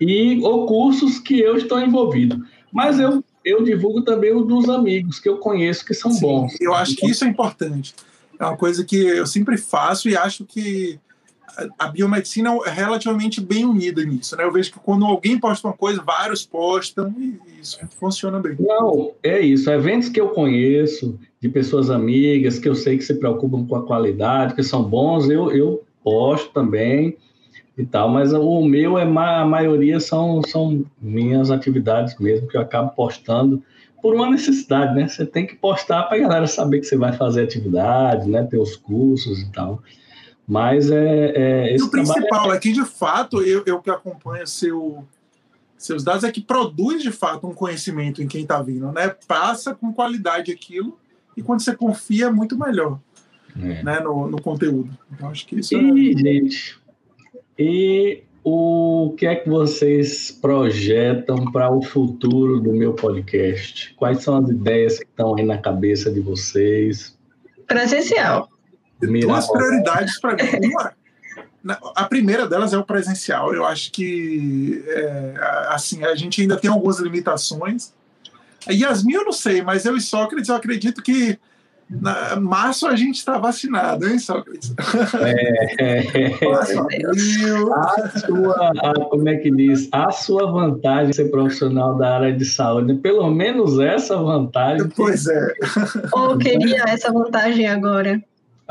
e, ou cursos que eu estou envolvido. Mas eu, eu divulgo também os dos amigos que eu conheço que são Sim, bons. Eu acho que isso é importante é uma coisa que eu sempre faço e acho que a biomedicina é relativamente bem unida nisso, né? Eu vejo que quando alguém posta uma coisa, vários postam e isso funciona bem. Não, é isso. Eventos que eu conheço, de pessoas amigas, que eu sei que se preocupam com a qualidade, que são bons, eu, eu posto também e tal, mas o meu é a maioria são, são minhas atividades mesmo que eu acabo postando por uma necessidade, né? Você tem que postar para a galera saber que você vai fazer atividade, né? Ter os cursos e tal. Mas é. é e o principal é... é que, de fato, eu, eu que acompanho seu, seus dados, é que produz, de fato, um conhecimento em quem está vindo, né? Passa com qualidade aquilo, e quando você confia, é muito melhor é. Né? No, no conteúdo. Então, acho que isso e, é. gente, e o que é que vocês projetam para o futuro do meu podcast? Quais são as ideias que estão aí na cabeça de vocês? Presencial. Duas prioridades para mim. Uma, a primeira delas é o presencial. Eu acho que é, assim a gente ainda tem algumas limitações. Yasmin, eu não sei, mas eu e Sócrates, eu acredito que na março a gente está vacinado, hein, Sócrates? É, é, a sua, a, como é que diz? A sua vantagem ser profissional da área de saúde, pelo menos essa vantagem. Pois é. Ou queria essa vantagem agora.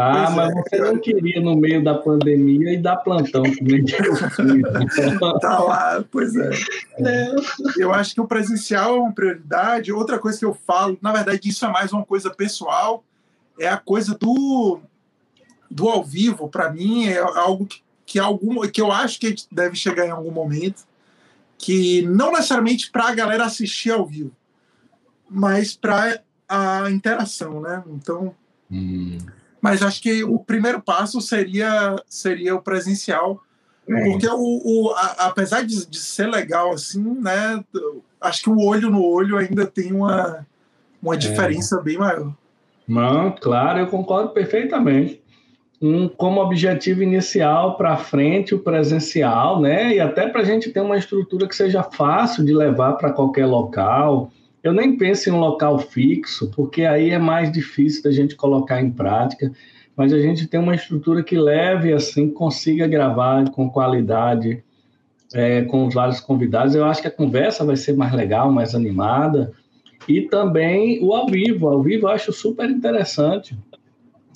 Ah, pois mas é. você não queria no meio da pandemia e dar plantão também. tá lá, pois é. é. Eu acho que o presencial é uma prioridade. Outra coisa que eu falo, na verdade, isso é mais uma coisa pessoal, é a coisa do, do ao vivo. Para mim, é algo que, que, algum, que eu acho que deve chegar em algum momento, que não necessariamente para a galera assistir ao vivo, mas para a interação, né? Então. Hum mas acho que o primeiro passo seria, seria o presencial, é. porque o, o a, apesar de, de, ser legal assim, né, acho que o olho no olho ainda tem uma, uma é. diferença é. bem maior. Não, claro, eu concordo perfeitamente. Um, como objetivo inicial para frente o presencial, né? E até para a gente ter uma estrutura que seja fácil de levar para qualquer local, eu nem penso em um local fixo, porque aí é mais difícil da gente colocar em prática, mas a gente tem uma estrutura que leve, assim, consiga gravar com qualidade, é, com os vários convidados. Eu acho que a conversa vai ser mais legal, mais animada, e também o ao vivo. Ao vivo eu acho super interessante.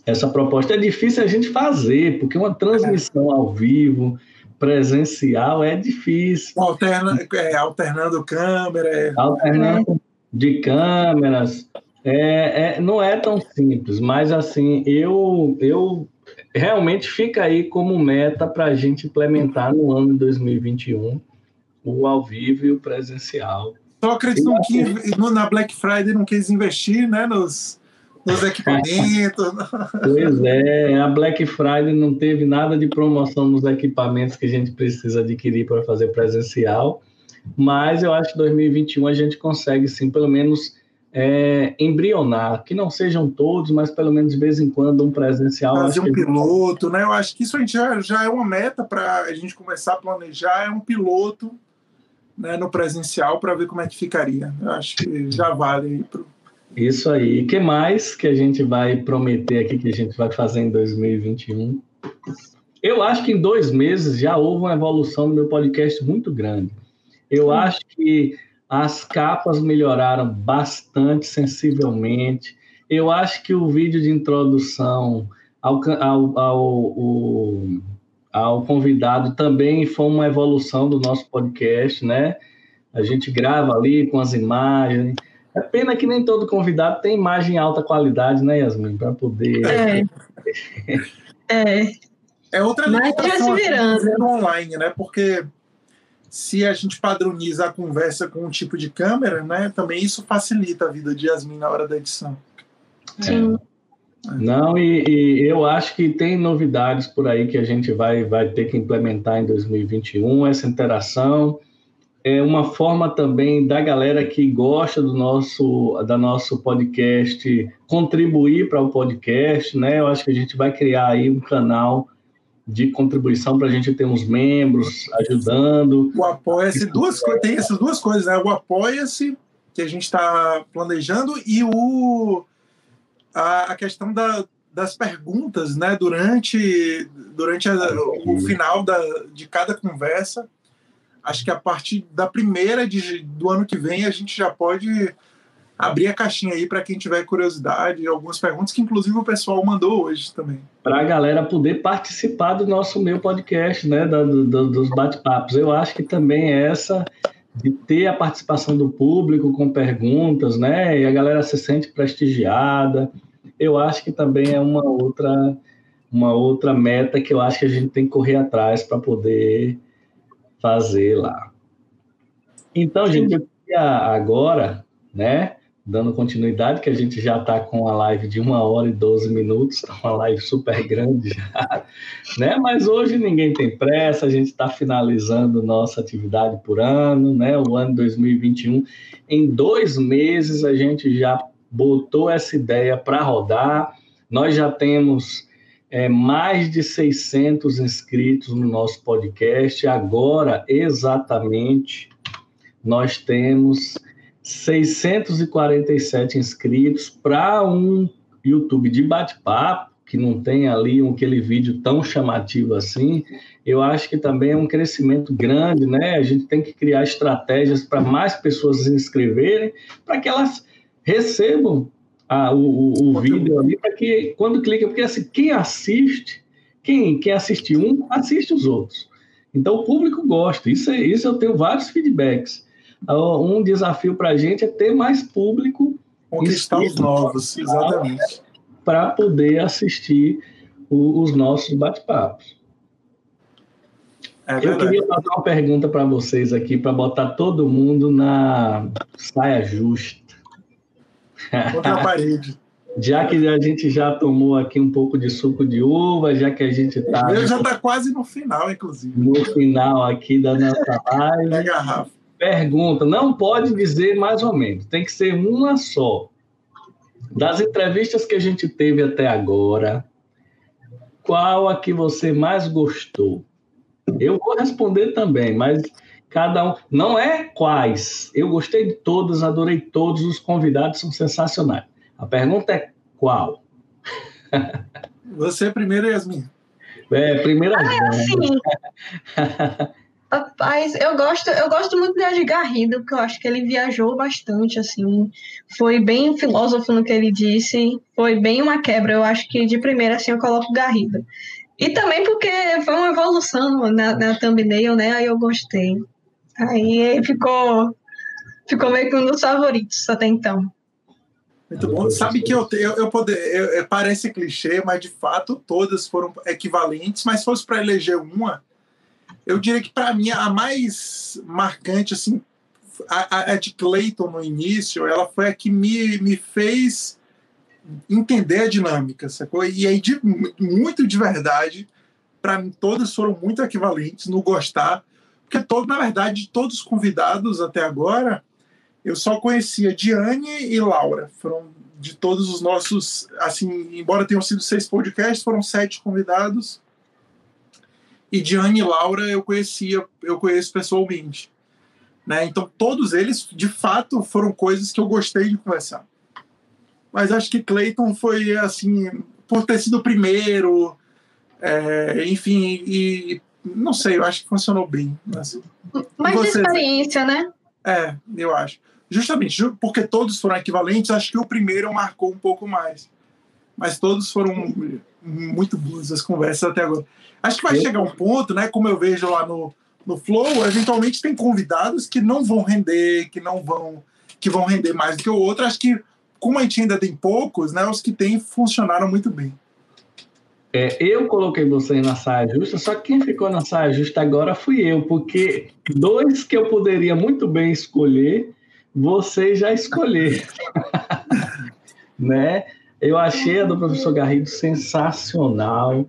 essa proposta. É difícil a gente fazer, porque uma transmissão ao vivo, presencial, é difícil. Alterna, é, alternando câmera. É... Alternando de câmeras. É, é, não é tão simples, mas assim, eu, eu realmente fica aí como meta para a gente implementar no ano de 2021 o ao vivo e o presencial. Sócrates não quis, na Black Friday não quis investir né, nos, nos equipamentos. pois é, a Black Friday não teve nada de promoção nos equipamentos que a gente precisa adquirir para fazer presencial, mas eu acho que 2021 a gente consegue sim, pelo menos é, embrionar, que não sejam todos, mas pelo menos de vez em quando um presencial. Fazer um piloto, né? Eu acho que isso a gente já, já é uma meta para a gente começar a planejar, é um piloto né, no presencial para ver como é que ficaria. Eu acho que já vale pro... Isso aí. O que mais que a gente vai prometer aqui que a gente vai fazer em 2021? Eu acho que em dois meses já houve uma evolução no meu podcast muito grande. Eu acho que as capas melhoraram bastante sensivelmente. Eu acho que o vídeo de introdução ao, ao, ao, ao, convidado também foi uma evolução do nosso podcast, né? A gente grava ali com as imagens. É pena que nem todo convidado tem imagem em alta qualidade, né, Yasmin? Para poder. É. é. É outra Mas virando. online, né? Porque se a gente padroniza a conversa com um tipo de câmera, né, também isso facilita a vida de Yasmin na hora da edição. Sim. É. Não, e, e, eu acho que tem novidades por aí que a gente vai, vai ter que implementar em 2021, essa interação. É uma forma também da galera que gosta do nosso, da nosso podcast contribuir para o podcast, né? Eu acho que a gente vai criar aí um canal de contribuição para a gente ter uns membros ajudando. O Apoia-se, duas, tem essas duas coisas, né? O Apoia-se, que a gente está planejando, e o, a, a questão da, das perguntas, né? Durante, durante a, o final da, de cada conversa. Acho que a partir da primeira de, do ano que vem a gente já pode abrir a caixinha aí para quem tiver curiosidade, algumas perguntas que inclusive o pessoal mandou hoje também. Para a galera poder participar do nosso meu podcast, né, do, do, dos bate-papos. Eu acho que também é essa de ter a participação do público com perguntas, né, e a galera se sente prestigiada. Eu acho que também é uma outra uma outra meta que eu acho que a gente tem que correr atrás para poder fazer lá. Então, gente, eu queria agora, né, dando continuidade, que a gente já está com a live de uma hora e 12 minutos, tá uma live super grande já, né? Mas hoje ninguém tem pressa, a gente está finalizando nossa atividade por ano, né? O ano 2021. Em dois meses a gente já botou essa ideia para rodar, nós já temos é, mais de 600 inscritos no nosso podcast, agora exatamente nós temos 647 inscritos para um YouTube de bate-papo, que não tem ali um, aquele vídeo tão chamativo assim, eu acho que também é um crescimento grande, né? A gente tem que criar estratégias para mais pessoas se inscreverem, para que elas recebam a, o, o, o vídeo ali, para que quando clica, porque assim, quem assiste, quem, quem assiste um, assiste os outros. Então o público gosta, isso, é, isso eu tenho vários feedbacks um desafio para a gente é ter mais público. Conquistar os novos, exatamente. Para poder assistir o, os nossos bate-papos. É eu queria fazer uma pergunta para vocês aqui, para botar todo mundo na saia justa. Contra a parede. já que a gente já tomou aqui um pouco de suco de uva, já que a gente está. já está quase no final, inclusive. No final aqui da nossa live. É garrafa. Pergunta, não pode dizer mais ou menos, tem que ser uma só. Das entrevistas que a gente teve até agora, qual a que você mais gostou? Eu vou responder também, mas cada um. Não é quais. Eu gostei de todas, adorei todos, os convidados são sensacionais. A pergunta é qual? Você primeiro, Yasmin. É, primeira ah, vez. Rapaz, eu gosto, eu gosto muito de Garrido, porque eu acho que ele viajou bastante, assim, foi bem filósofo no que ele disse, foi bem uma quebra. Eu acho que de primeira, assim, eu coloco Garrido. E também porque foi uma evolução na, na thumbnail, né? Aí eu gostei. Aí ficou, ficou meio que um dos favoritos até então. Muito bom. Sabe que eu, eu, eu, poder, eu, parece clichê, mas de fato todas foram equivalentes. Mas se fosse para eleger uma, eu diria que para mim a mais marcante, assim, a, a, de Clayton no início, ela foi a que me, me fez entender a dinâmica, sacou? E aí, de, muito de verdade, para mim, todas foram muito equivalentes no gostar, porque todo, na verdade, todos os convidados até agora, eu só conhecia Diane e Laura. Foram de todos os nossos, assim, embora tenham sido seis podcasts, foram sete convidados. E Diane e Laura eu conhecia, eu conheço pessoalmente. Né? Então, todos eles, de fato, foram coisas que eu gostei de conversar. Mas acho que Clayton foi, assim, por ter sido o primeiro, é, enfim, e não sei, eu acho que funcionou bem. Assim. Mais de experiência, né? É, eu acho. Justamente, porque todos foram equivalentes, acho que o primeiro marcou um pouco mais. Mas todos foram muito boas as conversas até agora. Acho que vai chegar um ponto, né? Como eu vejo lá no, no Flow, eventualmente tem convidados que não vão render, que não vão, que vão render mais do que o outro. Acho que, como a gente ainda tem poucos, né? Os que tem funcionaram muito bem. É, eu coloquei você na saia justa, só que quem ficou na saia justa agora fui eu, porque dois que eu poderia muito bem escolher, você já escolheu. né? Eu achei a do professor Garrido sensacional.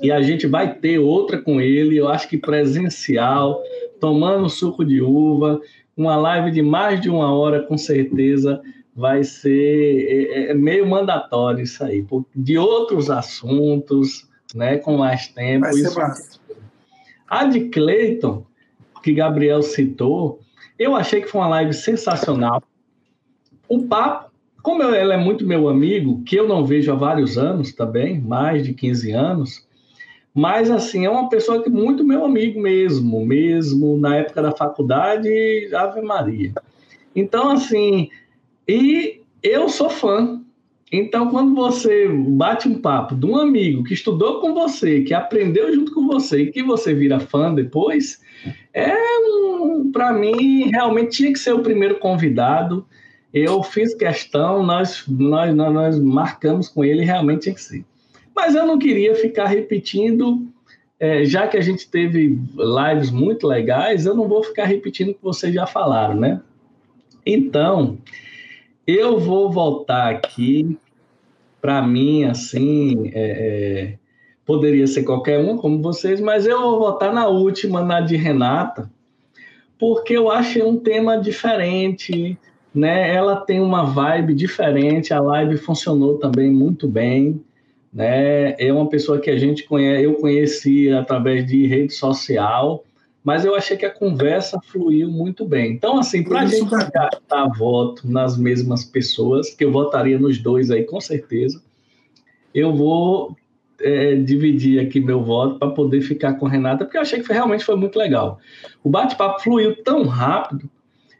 E a gente vai ter outra com ele, eu acho que presencial, tomando suco de uva, uma live de mais de uma hora, com certeza vai ser é, é meio mandatório isso aí, de outros assuntos, né, com mais tempo. Vai ser isso... A de Cleiton, que Gabriel citou, eu achei que foi uma live sensacional. O papo, como ela é muito meu amigo, que eu não vejo há vários anos também, mais de 15 anos, mas assim, é uma pessoa que muito meu amigo mesmo, mesmo na época da faculdade, Ave Maria. Então, assim, e eu sou fã. Então, quando você bate um papo de um amigo que estudou com você, que aprendeu junto com você e que você vira fã depois, é um, para mim realmente tinha que ser o primeiro convidado. Eu fiz questão, nós, nós, nós marcamos com ele, realmente tinha que ser. Mas eu não queria ficar repetindo, é, já que a gente teve lives muito legais, eu não vou ficar repetindo o que vocês já falaram, né? Então, eu vou voltar aqui, para mim, assim, é, é, poderia ser qualquer um, como vocês, mas eu vou votar na última, na de Renata, porque eu achei um tema diferente, né? Ela tem uma vibe diferente, a live funcionou também muito bem, né? É uma pessoa que a gente conhece, eu conheci através de rede social, mas eu achei que a conversa fluiu muito bem. Então, assim, para a gente gastar voto nas mesmas pessoas, que eu votaria nos dois aí, com certeza, eu vou é, dividir aqui meu voto para poder ficar com a Renata, porque eu achei que foi, realmente foi muito legal. O bate-papo fluiu tão rápido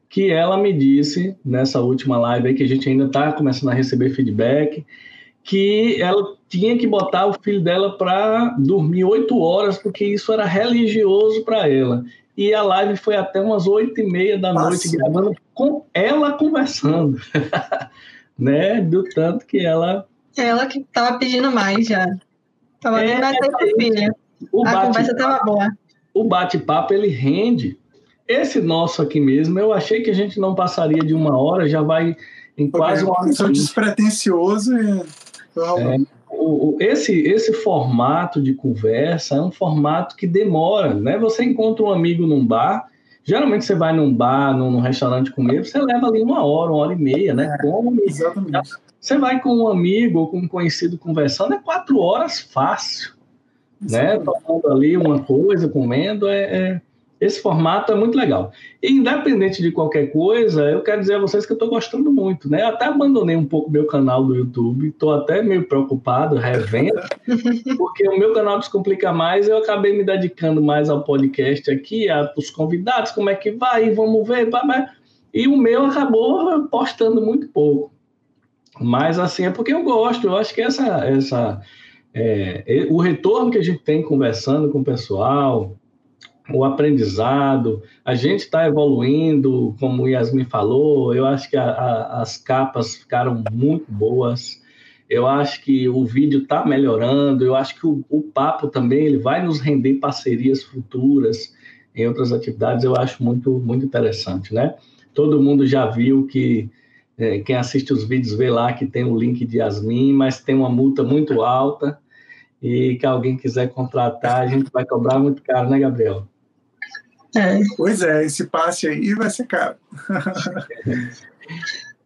que ela me disse, nessa última live aí, que a gente ainda está começando a receber feedback, que ela tinha que botar o filho dela para dormir oito horas, porque isso era religioso para ela. E a live foi até umas oito e meia da Nossa. noite, gravando com ela conversando, né? Do tanto que ela. Ela que estava pedindo mais já. Tava é, nem filha. a conversa estava boa. O bate-papo ele rende. Esse nosso aqui mesmo, eu achei que a gente não passaria de uma hora, já vai em quase uma hora. Sou despretensioso e. É, o, esse, esse formato de conversa é um formato que demora, né? Você encontra um amigo num bar, geralmente você vai num bar, num, num restaurante comer, você leva ali uma hora, uma hora e meia, né? É, Come. Exatamente. Você vai com um amigo ou com um conhecido conversando, é quatro horas fácil, né? Tomando ali uma coisa, comendo, é, é, esse formato é muito legal. E, independente de qualquer coisa, eu quero dizer a vocês que eu estou gostando muito, né? até abandonei um pouco meu canal do YouTube, estou até meio preocupado, revendo, porque o meu canal Descomplica Mais, eu acabei me dedicando mais ao podcast aqui, aos convidados, como é que vai, vamos ver, e o meu acabou postando muito pouco. Mas, assim, é porque eu gosto, eu acho que essa... essa é, o retorno que a gente tem conversando com o pessoal, o aprendizado, a gente está evoluindo, como o Yasmin falou, eu acho que a, a, as capas ficaram muito boas, eu acho que o vídeo está melhorando, eu acho que o, o, papo também ele vai nos render parcerias futuras em outras atividades, eu acho muito, muito interessante, né? Todo mundo já viu que é, quem assiste os vídeos vê lá que tem o link de Yasmin, mas tem uma multa muito alta e que alguém quiser contratar, a gente vai cobrar muito caro, né, Gabriel? É. Pois é, esse passe aí vai ser caro.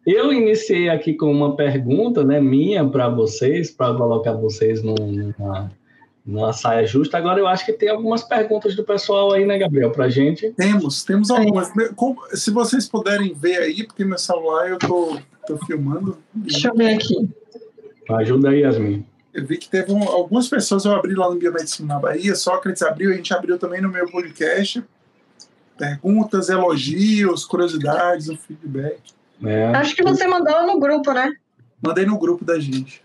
Eu iniciei aqui com uma pergunta né, minha para vocês, para colocar vocês numa, numa saia justa. Agora eu acho que tem algumas perguntas do pessoal aí, né, Gabriel, para gente? Temos, temos algumas. Se vocês puderem ver aí, porque meu celular eu tô, tô filmando. Deixa eu ver aqui. Ajuda aí, Yasmin. Eu vi que teve um, algumas pessoas, eu abri lá no Biomedicina na Bahia, Sócrates abriu, a gente abriu também no meu podcast perguntas, elogios, curiosidades, um feedback. É. Acho que você mandou no grupo, né? Mandei no grupo da gente.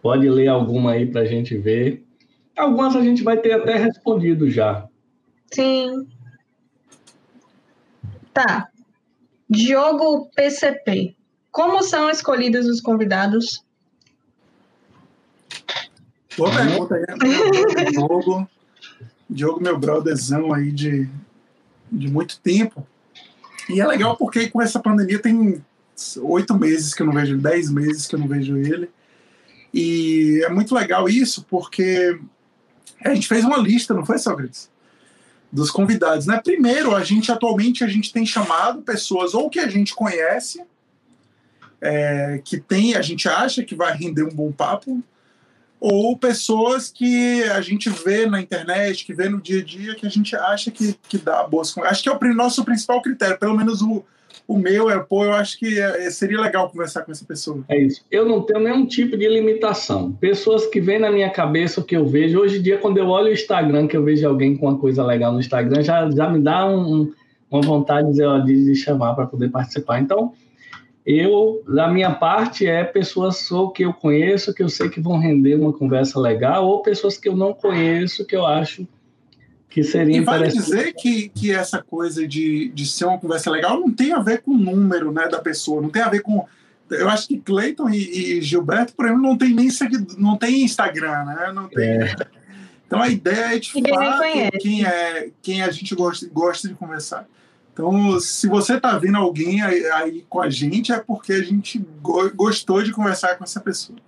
Pode ler alguma aí para a gente ver. Algumas a gente vai ter até respondido já. Sim. Tá. Diogo PCP. Como são escolhidos os convidados? Boa pergunta aí. Diogo. Diogo, meu brotherzão aí de, de muito tempo. E é legal porque com essa pandemia tem oito meses que eu não vejo ele, dez meses que eu não vejo ele. E é muito legal isso porque a gente fez uma lista, não foi, Sócrates? Dos convidados, né? Primeiro, a gente atualmente a gente tem chamado pessoas ou que a gente conhece, é, que tem, a gente acha que vai render um bom papo, ou pessoas que a gente vê na internet, que vê no dia a dia, que a gente acha que, que dá boas. Acho que é o nosso principal critério, pelo menos o, o meu é, pô, eu acho que é, seria legal conversar com essa pessoa. É isso. Eu não tenho nenhum tipo de limitação. Pessoas que vêm na minha cabeça, o que eu vejo, hoje em dia, quando eu olho o Instagram, que eu vejo alguém com uma coisa legal no Instagram, já, já me dá um, uma vontade de, de, de chamar para poder participar. Então, eu, da minha parte, é pessoas ou que eu conheço, que eu sei que vão render uma conversa legal, ou pessoas que eu não conheço, que eu acho que seria e vale dizer que, que essa coisa de, de ser uma conversa legal não tem a ver com o número né, da pessoa, não tem a ver com. Eu acho que Cleiton e, e, Gilberto, por exemplo, não tem nem seguido, não tem Instagram, né? Não tem. É. Então a ideia é de fato quem é quem a gente gosta, gosta de conversar. Então, se você está vendo alguém aí, com a gente, é porque a gente go gostou de conversar com essa pessoa.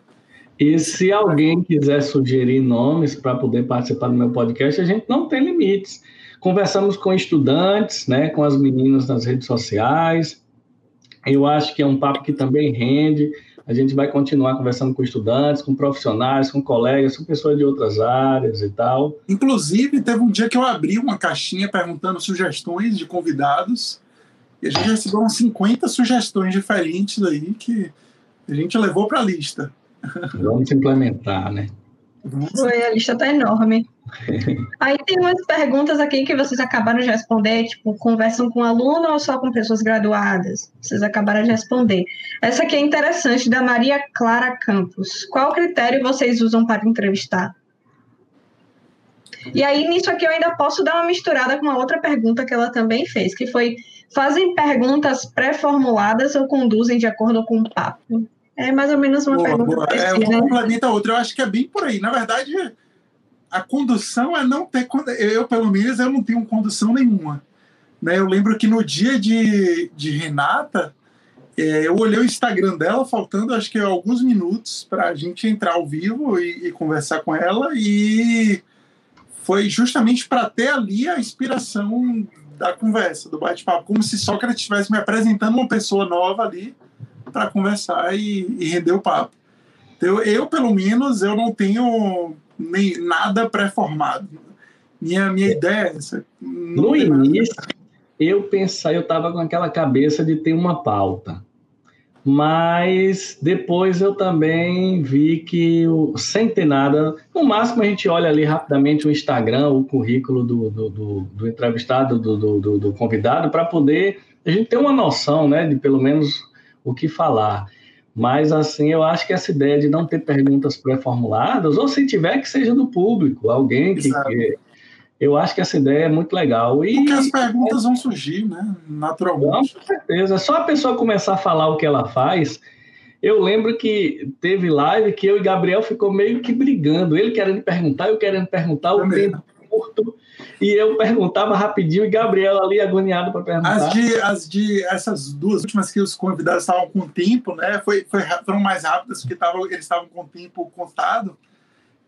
E se alguém quiser sugerir nomes para poder participar do meu podcast, a gente não tem limites. Conversamos com estudantes, né, com as meninas nas redes sociais. Eu acho que é um papo que também rende. A gente vai continuar conversando com estudantes, com profissionais, com colegas, com pessoas de outras áreas e tal. Inclusive, teve um dia que eu abri uma caixinha perguntando sugestões de convidados, e a gente recebeu umas 50 sugestões diferentes aí que a gente levou para a lista. Vamos implementar, né? Foi, a lista tá enorme. Aí tem umas perguntas aqui que vocês acabaram de responder, tipo, conversam com aluno ou só com pessoas graduadas? Vocês acabaram de responder. Essa aqui é interessante, da Maria Clara Campos. Qual critério vocês usam para entrevistar? E aí, nisso aqui, eu ainda posso dar uma misturada com uma outra pergunta que ela também fez, que foi: fazem perguntas pré-formuladas ou conduzem de acordo com o papo? É mais ou menos uma boa, pergunta. Boa. É, uma complementa a outra. Eu acho que é bem por aí. Na verdade, a condução é não ter. Eu, pelo menos, eu não tenho condução nenhuma. Né? Eu lembro que no dia de, de Renata, é, eu olhei o Instagram dela, faltando acho que alguns minutos para a gente entrar ao vivo e, e, conversar com ela, e foi justamente para ter ali a inspiração da conversa, do bate-papo, como se Sócrates estivesse me apresentando uma pessoa nova ali para conversar e, e, render o papo. Então, eu, pelo menos, eu não tenho nem nada pré-formado. Minha, minha ideia é essa. No início, eu pensei, eu estava com aquela cabeça de ter uma pauta. Mas depois eu também vi que, sem ter nada, no máximo a gente olha ali rapidamente o Instagram, o currículo do, do, do- do entrevistado, do, do, do- do convidado, para poder a gente ter uma noção, né, de pelo menos o que falar. Mas, assim, eu acho que essa ideia de não ter perguntas pré-formuladas, ou se tiver, que seja do público, alguém que. Que- eu acho que essa ideia é muito legal. E, Porque as perguntas vão surgir, né? Naturalmente. com certeza. Só a pessoa começar a falar o que ela faz. Eu lembro que teve live que eu e Gabriel ficou meio que brigando. Ele querendo perguntar, eu querendo perguntar, o tempo curto. E eu perguntava rapidinho e Gabriel ali agoniado para perguntar. As de, as de essas duas últimas que os convidados estavam com tempo, né? Foi, foi, foram mais rápidas porque tavam, eles estavam com o tempo contado.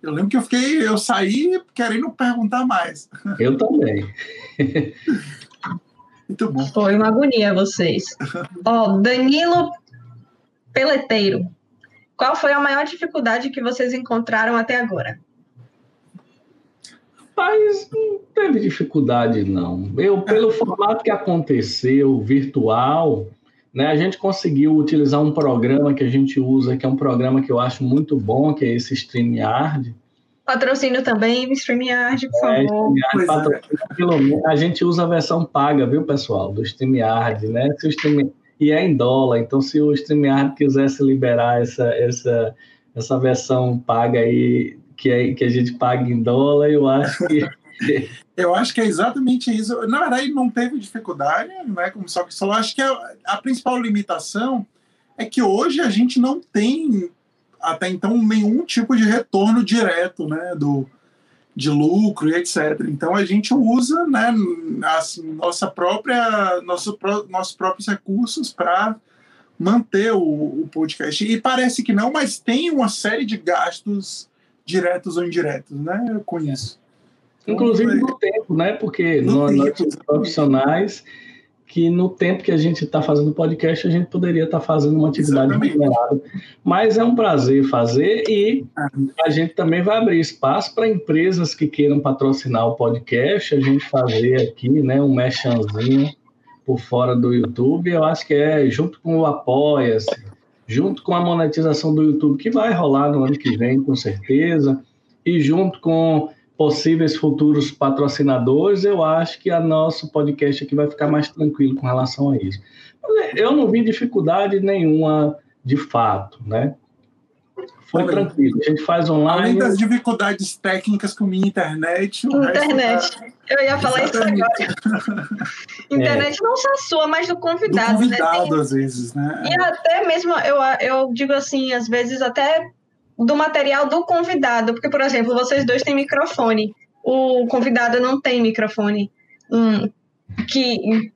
Eu lembro que eu fiquei, eu saí querendo perguntar mais. Eu também. Muito bom. Foi uma agonia vocês. Ó, Danilo Peleteiro. Qual foi a maior dificuldade que vocês encontraram até agora? Mas não teve dificuldade, não. Eu, pelo formato que aconteceu, virtual, né, a gente conseguiu utilizar um programa que a gente usa, que é um programa que eu acho muito bom, que é esse StreamYard. Patrocínio também, StreamYard, por É, favor. StreamYard Pois é. patrocina, pelo menos. A gente usa a versão paga, viu, pessoal, do StreamYard, né? Se o Stream... E é em dólar, então se o StreamYard quisesse liberar essa, essa, essa versão paga aí, que, é, que a gente paga em dólar, eu acho que Eu acho que é exatamente isso. Na verdade, não teve dificuldade, né? Como só que falou, acho que a, a principal limitação é que hoje a gente não tem até então nenhum tipo de retorno direto, né? Do, de lucro e etc. Então a gente usa, né? Assim, nossa própria, nosso, nossos próprios recursos para manter o, o podcast. E parece que não, mas tem uma série de gastos diretos ou indiretos, né? Com isso. Então, Inclusive no tempo, né? Porque No nós, tempo, nós somos profissionais que no tempo que a gente está fazendo podcast, a gente poderia estar fazendo uma atividade remunerada. Mas é um prazer fazer e Ah. a gente também vai abrir espaço para empresas que queiram patrocinar o podcast, a gente fazer aqui né, um mechanzinho por fora do YouTube. Eu acho que é junto com o Apoia-se, junto com a monetização do YouTube, que vai rolar no ano que vem, com certeza, e junto com possíveis futuros patrocinadores, eu acho que a nosso podcast aqui vai ficar mais tranquilo com relação a isso. Mas Eu não vi dificuldade nenhuma de fato, né? Foi tranquilo. A gente faz Além online. das dificuldades técnicas com minha internet, o resto Internet. tá- Eu ia falar isso Exatamente. agora. Internet não só sua, mas do do convidado, né? Tem- convidado, às vezes, né? E até mesmo, eu, eu digo assim, às vezes até do material do convidado, porque, por exemplo, vocês dois têm microfone, o convidado não tem microfone hum, que,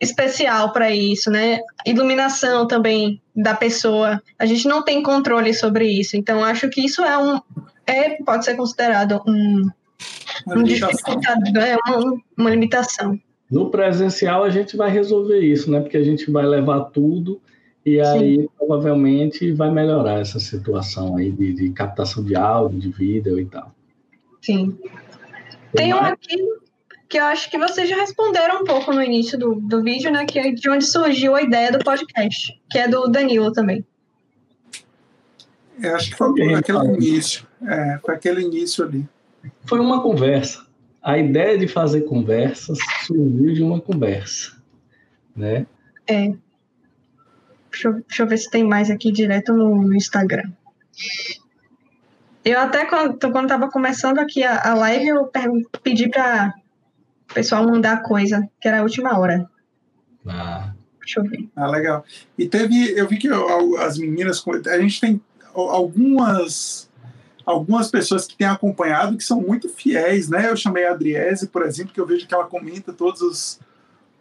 especial para isso, né? Iluminação também da pessoa, a gente não tem controle sobre isso, então acho que isso é um, é, pode ser considerado um, Uma um limitação. é uma, uma limitação. No presencial a gente vai resolver isso, né? Porque a gente vai levar tudo e aí provavelmente vai melhorar essa situação aí de, de captação de áudio, de vídeo e tal. Sim. Tem um aqui que eu acho que vocês já responderam um pouco no início do, do vídeo, né? Que é de onde surgiu a ideia do podcast, que é do Danilo também. Eu acho que foi aquele início. É, foi aquele início ali. Foi uma conversa. A ideia de fazer conversas surgiu de uma conversa, né? Deixa eu, deixa eu ver se tem mais aqui direto no, no Instagram. Eu até, quando, quando tava começando aqui a, a live, eu pedi para o pessoal mandar coisa, que era a última hora. Ah, Deixa eu ver. Ah, legal. E teve, eu vi que as meninas, a gente tem al- algumas algumas pessoas que têm acompanhado que são muito fiéis, né? Eu chamei a Adriese, por exemplo, que eu vejo que ela comenta todos os,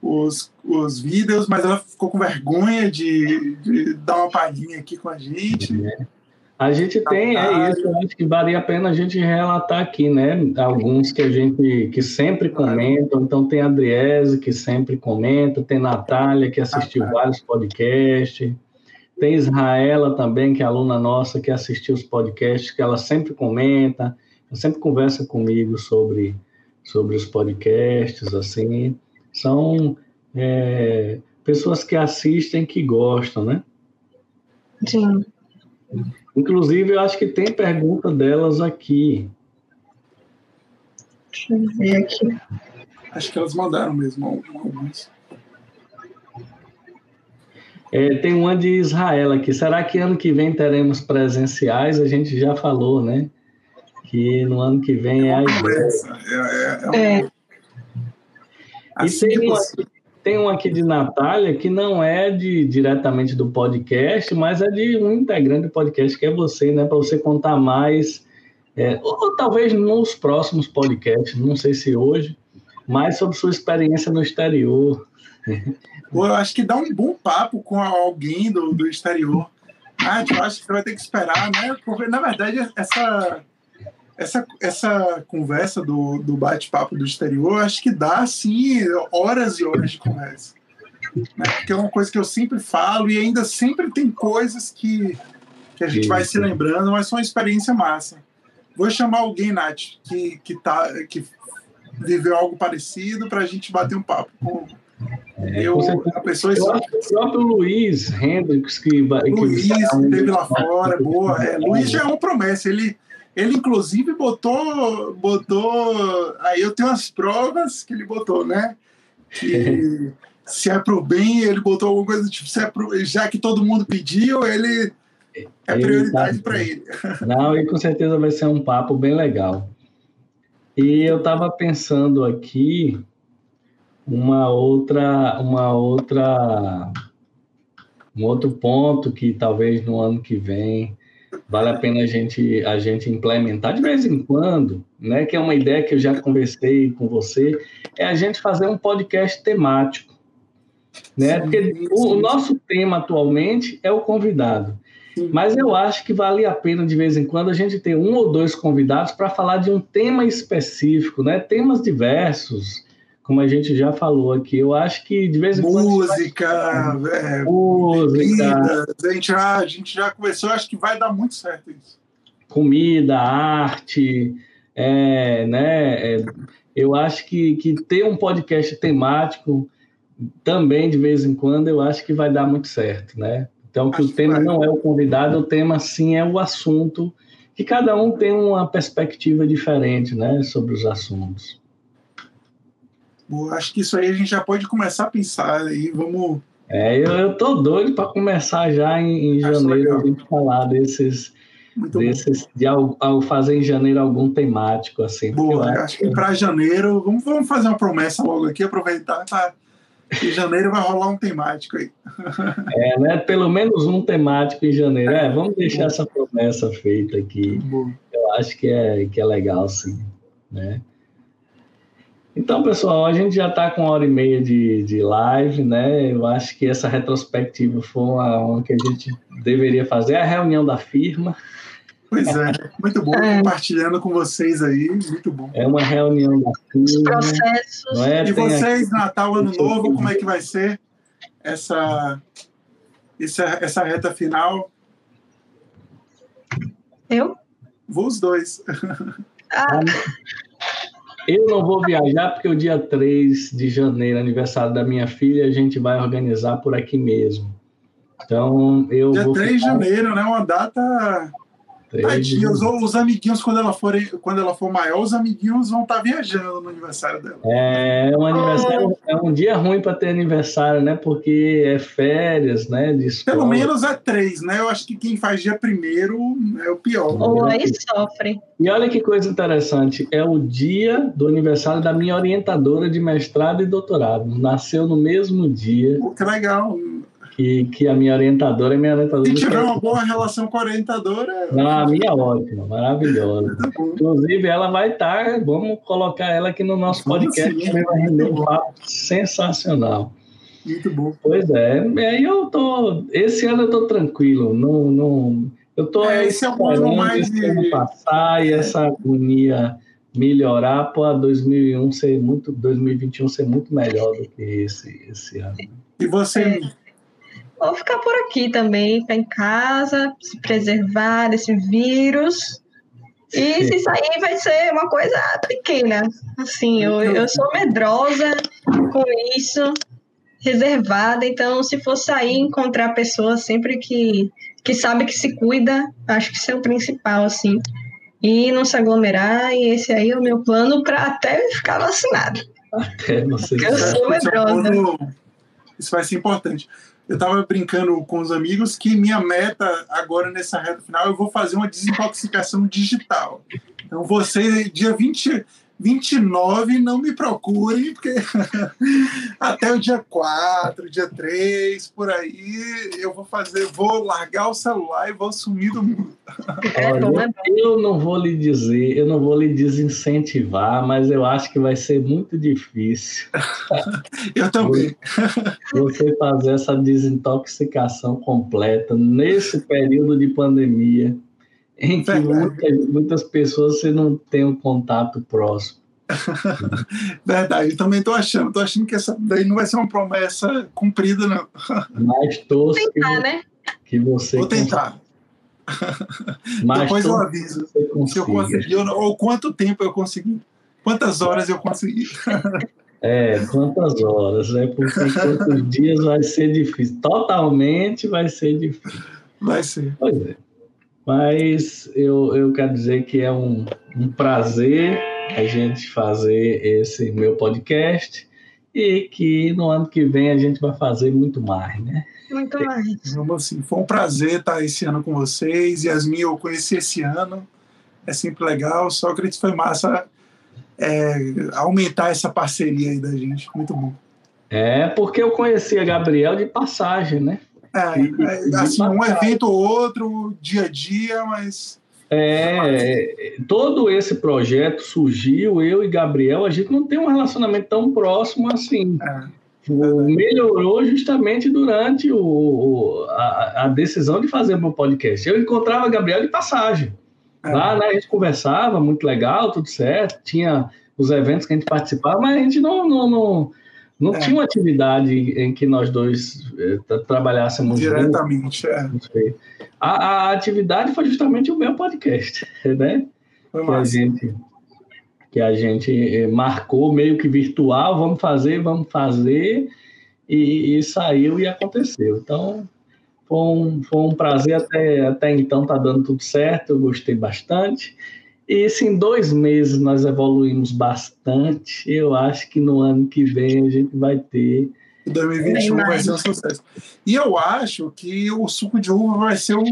os, os vídeos, mas ela ficou com vergonha de, de dar uma palhinha aqui com a gente. A gente tem, é isso, eu acho que valia a pena a gente relatar aqui, né? Alguns que a gente que sempre comentam, então tem a Adriese que sempre comenta, tem Natália que assistiu vários podcasts, tem Israela também, que é aluna nossa, que assistiu os podcasts, que ela sempre comenta, ela sempre conversa comigo sobre, sobre os podcasts, assim, são é, pessoas que assistem, que gostam, né? Sim. Inclusive, eu acho que tem pergunta delas aqui. Deixa eu ver aqui. Acho que elas mandaram mesmo alguns. É, tem uma de Israel aqui. Será que ano que vem teremos presenciais? A gente já falou, né? Que no ano que vem é a ideia. É, é, é, É, assim e tem que uma, tem uma aqui de Natália que não é de diretamente do podcast, mas é de um integrante do podcast, que é você, né? Para você contar mais, é, ou, talvez nos próximos podcasts, não sei se hoje, mais sobre sua experiência no exterior. Pô, eu acho que dá um bom papo com alguém do, do exterior. Ah, eu acho que você vai ter que esperar, né? Porque, na verdade, essa, essa, essa conversa do, do bate-papo do exterior, acho que dá, assim, horas e horas de conversa. Né? Porque é uma coisa que eu sempre falo e ainda sempre tem coisas que, que a gente vai se Isso. lembrando, mas são uma experiência massa. Vou chamar alguém, Nath, que, que, tá, que viveu algo parecido para a gente bater um papo. Com, É, eu, a pessoa Eu acho que o próprio Luiz Hendricks, que, que Luiz teve lá fora, boa. É, Luiz já é uma promessa. Ele, ele inclusive botou, botou. Aí eu tenho as provas que ele botou, né? Que se é pro bem, ele botou alguma coisa tipo, se é pro, já que todo mundo pediu, ele é prioridade tá- para ele. Não, e com certeza vai ser um papo bem legal. E eu estava pensando aqui uma outra, uma outra, um outro ponto que talvez no ano que vem vale a pena a gente a gente implementar de vez em quando, né? Que é uma ideia que eu já conversei com você, é a gente fazer um podcast temático, né? Sim, Porque o, o sim. nosso tema atualmente é o convidado. Sim. Mas eu acho que vale a pena, de vez em quando, a gente ter um ou dois convidados para falar de um tema específico, né? Temas diversos, como a gente já falou aqui. Eu acho que, de vez em quando... Música, é, Música, bebidas, a gente, já, a gente já conversou, acho que vai dar muito certo isso. comida, arte, é, né? é, eu acho que, que ter um podcast temático também, de vez em quando, eu acho que vai dar muito certo, né? Então, que Acho o que tema vai. não é o convidado, o tema sim é o assunto, que cada um tem uma perspectiva diferente, né, sobre os assuntos. Acho que isso aí a gente já pode começar a pensar aí. Vamos. É, eu, eu tô doido para começar já em, em Acho janeiro a gente falar desses, Muito bom. desses de ao, ao fazer em janeiro algum temático assim. Boa, eu acho que para janeiro, vamos, vamos fazer uma promessa logo aqui, aproveitar tá, que janeiro vai rolar um temático aí. É, né? Pelo menos um temático em janeiro. É, vamos deixar essa promessa feita aqui. Eu acho que é, que é legal, sim. Né? Então, pessoal, a gente já está com uma hora e meia de, de live, né? Eu acho que essa retrospectiva foi uma, uma que a gente deveria fazer. A reunião da firma Pois é, muito bom É. compartilhando com vocês aí, muito bom. é uma reunião da Os firma. processos. Não é? E Tem aqui- vocês, Natal, Ano Novo, como é que vai ser essa, essa, essa reta final? Eu? Vou os dois. Ah, Eu não vou viajar porque o dia 3 de janeiro, aniversário da minha filha, a gente vai organizar por aqui mesmo. Então, eu Dia vou 3 de ficar janeiro, né? Uma data. 3 de Tadinha, os, os amiguinhos, quando ela, for, quando ela for maior, os amiguinhos vão estar viajando no aniversário dela. É um aniversário, é um dia ruim para ter aniversário, né? Porque é férias, né? Pelo menos é três, né? Eu acho que quem faz dia primeiro é o pior. ou aí sofre. E olha que coisa interessante, é o dia do aniversário da minha orientadora de mestrado e doutorado. Nasceu no mesmo dia Pô, que legal. Que, que a minha orientadora, a minha orientadora. Se tiver uma boa relação com a orientadora, Não, a minha é ótima, maravilhosa. tá. Inclusive, ela vai estar, vamos colocar ela aqui no nosso podcast, também vai render um papo sensacional. Muito bom. Pois é, e aí eu tô. Esse ano eu tô tranquilo, não. não eu tô É, esse é o ano mais de- passar e essa agonia melhorar para 2001 ser muito, 2021 ser muito melhor do que esse, esse ano. E você, Vou ficar por aqui também, ficar em casa, se preservar desse vírus, E se sair, vai ser uma coisa pequena. Assim, eu, eu sou medrosa com isso, reservada. Então, se for sair, encontrar pessoas sempre que, que sabe que se cuida, acho que isso é o principal, assim. E não se aglomerar, e esse aí é o meu plano para até ficar vacinado. Até você. Eu sou medrosa. Isso vai ser importante. Eu estava brincando com os amigos que minha meta agora nessa reta final eu vou fazer uma desintoxicação digital. Então você dia 20, 29 não me procurem, porque até o dia 4, dia 3, por aí, eu vou fazer, vou largar o celular e vou sumir do mundo. Olha, eu não vou lhe dizer, eu não vou lhe desincentivar, mas eu acho que vai ser muito difícil. eu também. Você fazer essa desintoxicação completa nesse período de pandemia em que muitas, muitas pessoas você não tem um contato próximo. Verdade, eu também estou achando, estou achando que essa daí não vai ser uma promessa cumprida, não. Mas torço tentar, que, né? que você. Vou tentar. Mas Depois eu aviso se eu consegui ou, ou quanto tempo eu consegui. Quantas horas eu consegui. É, quantas horas, né? Porque quantos dias vai ser difícil. Totalmente vai ser difícil. Vai ser. Pois é. Mas eu, eu quero dizer que é um, um prazer a gente fazer esse meu podcast e que no ano que vem a gente vai fazer muito mais, né? Muito mais. Vamos assim, foi um prazer estar esse ano com vocês. Yasmin, eu conheci esse ano. É sempre legal. Sócrates foi massa é, aumentar essa parceria aí da gente. Muito bom. É, porque eu conhecia Gabriel de passagem, né? É, é, assim, um evento ou outro, dia a dia, mas. É, todo esse projeto surgiu, eu e Gabriel, a gente não tem um relacionamento tão próximo assim. É, melhorou justamente durante o, a, a, decisão de fazer o meu podcast. Eu encontrava Gabriel de passagem. É. Lá né, a gente conversava, muito legal, tudo certo. Tinha os eventos que a gente participava, mas a gente não, não, não não é. tinha uma atividade em que nós dois eh, trabalhássemos diretamente. Juntos. É. A, a, atividade foi justamente o meu podcast, né? Foi que a gente que a gente eh, marcou meio que virtual, vamos fazer, vamos fazer, e, e saiu e aconteceu. Então, foi um, foi um prazer até, até então, tá dando tudo certo, eu gostei bastante. E se em dois meses nós evoluímos bastante, eu acho que no ano que vem a gente vai ter. 2021 vai ser um sucesso. E eu acho que o suco de uva vai ser um,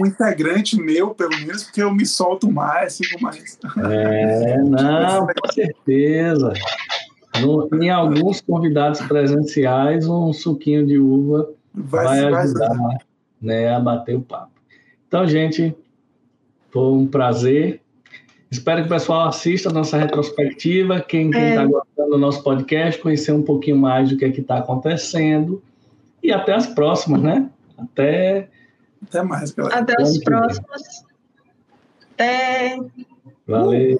um integrante meu, pelo menos, porque eu me solto mais, sigo mais. É, não, com certeza. No, em alguns convidados presenciais, um suquinho de uva vai, vai ajudar vai né, a bater o papo. Então, gente, foi um prazer. Espero que o pessoal assista a nossa retrospectiva. Quem está é. Gostando do nosso podcast, conhecer um pouquinho mais do que é está acontecendo. E até as próximas, né? Até. Até mais, galera. Até os próximos. Até. Valeu.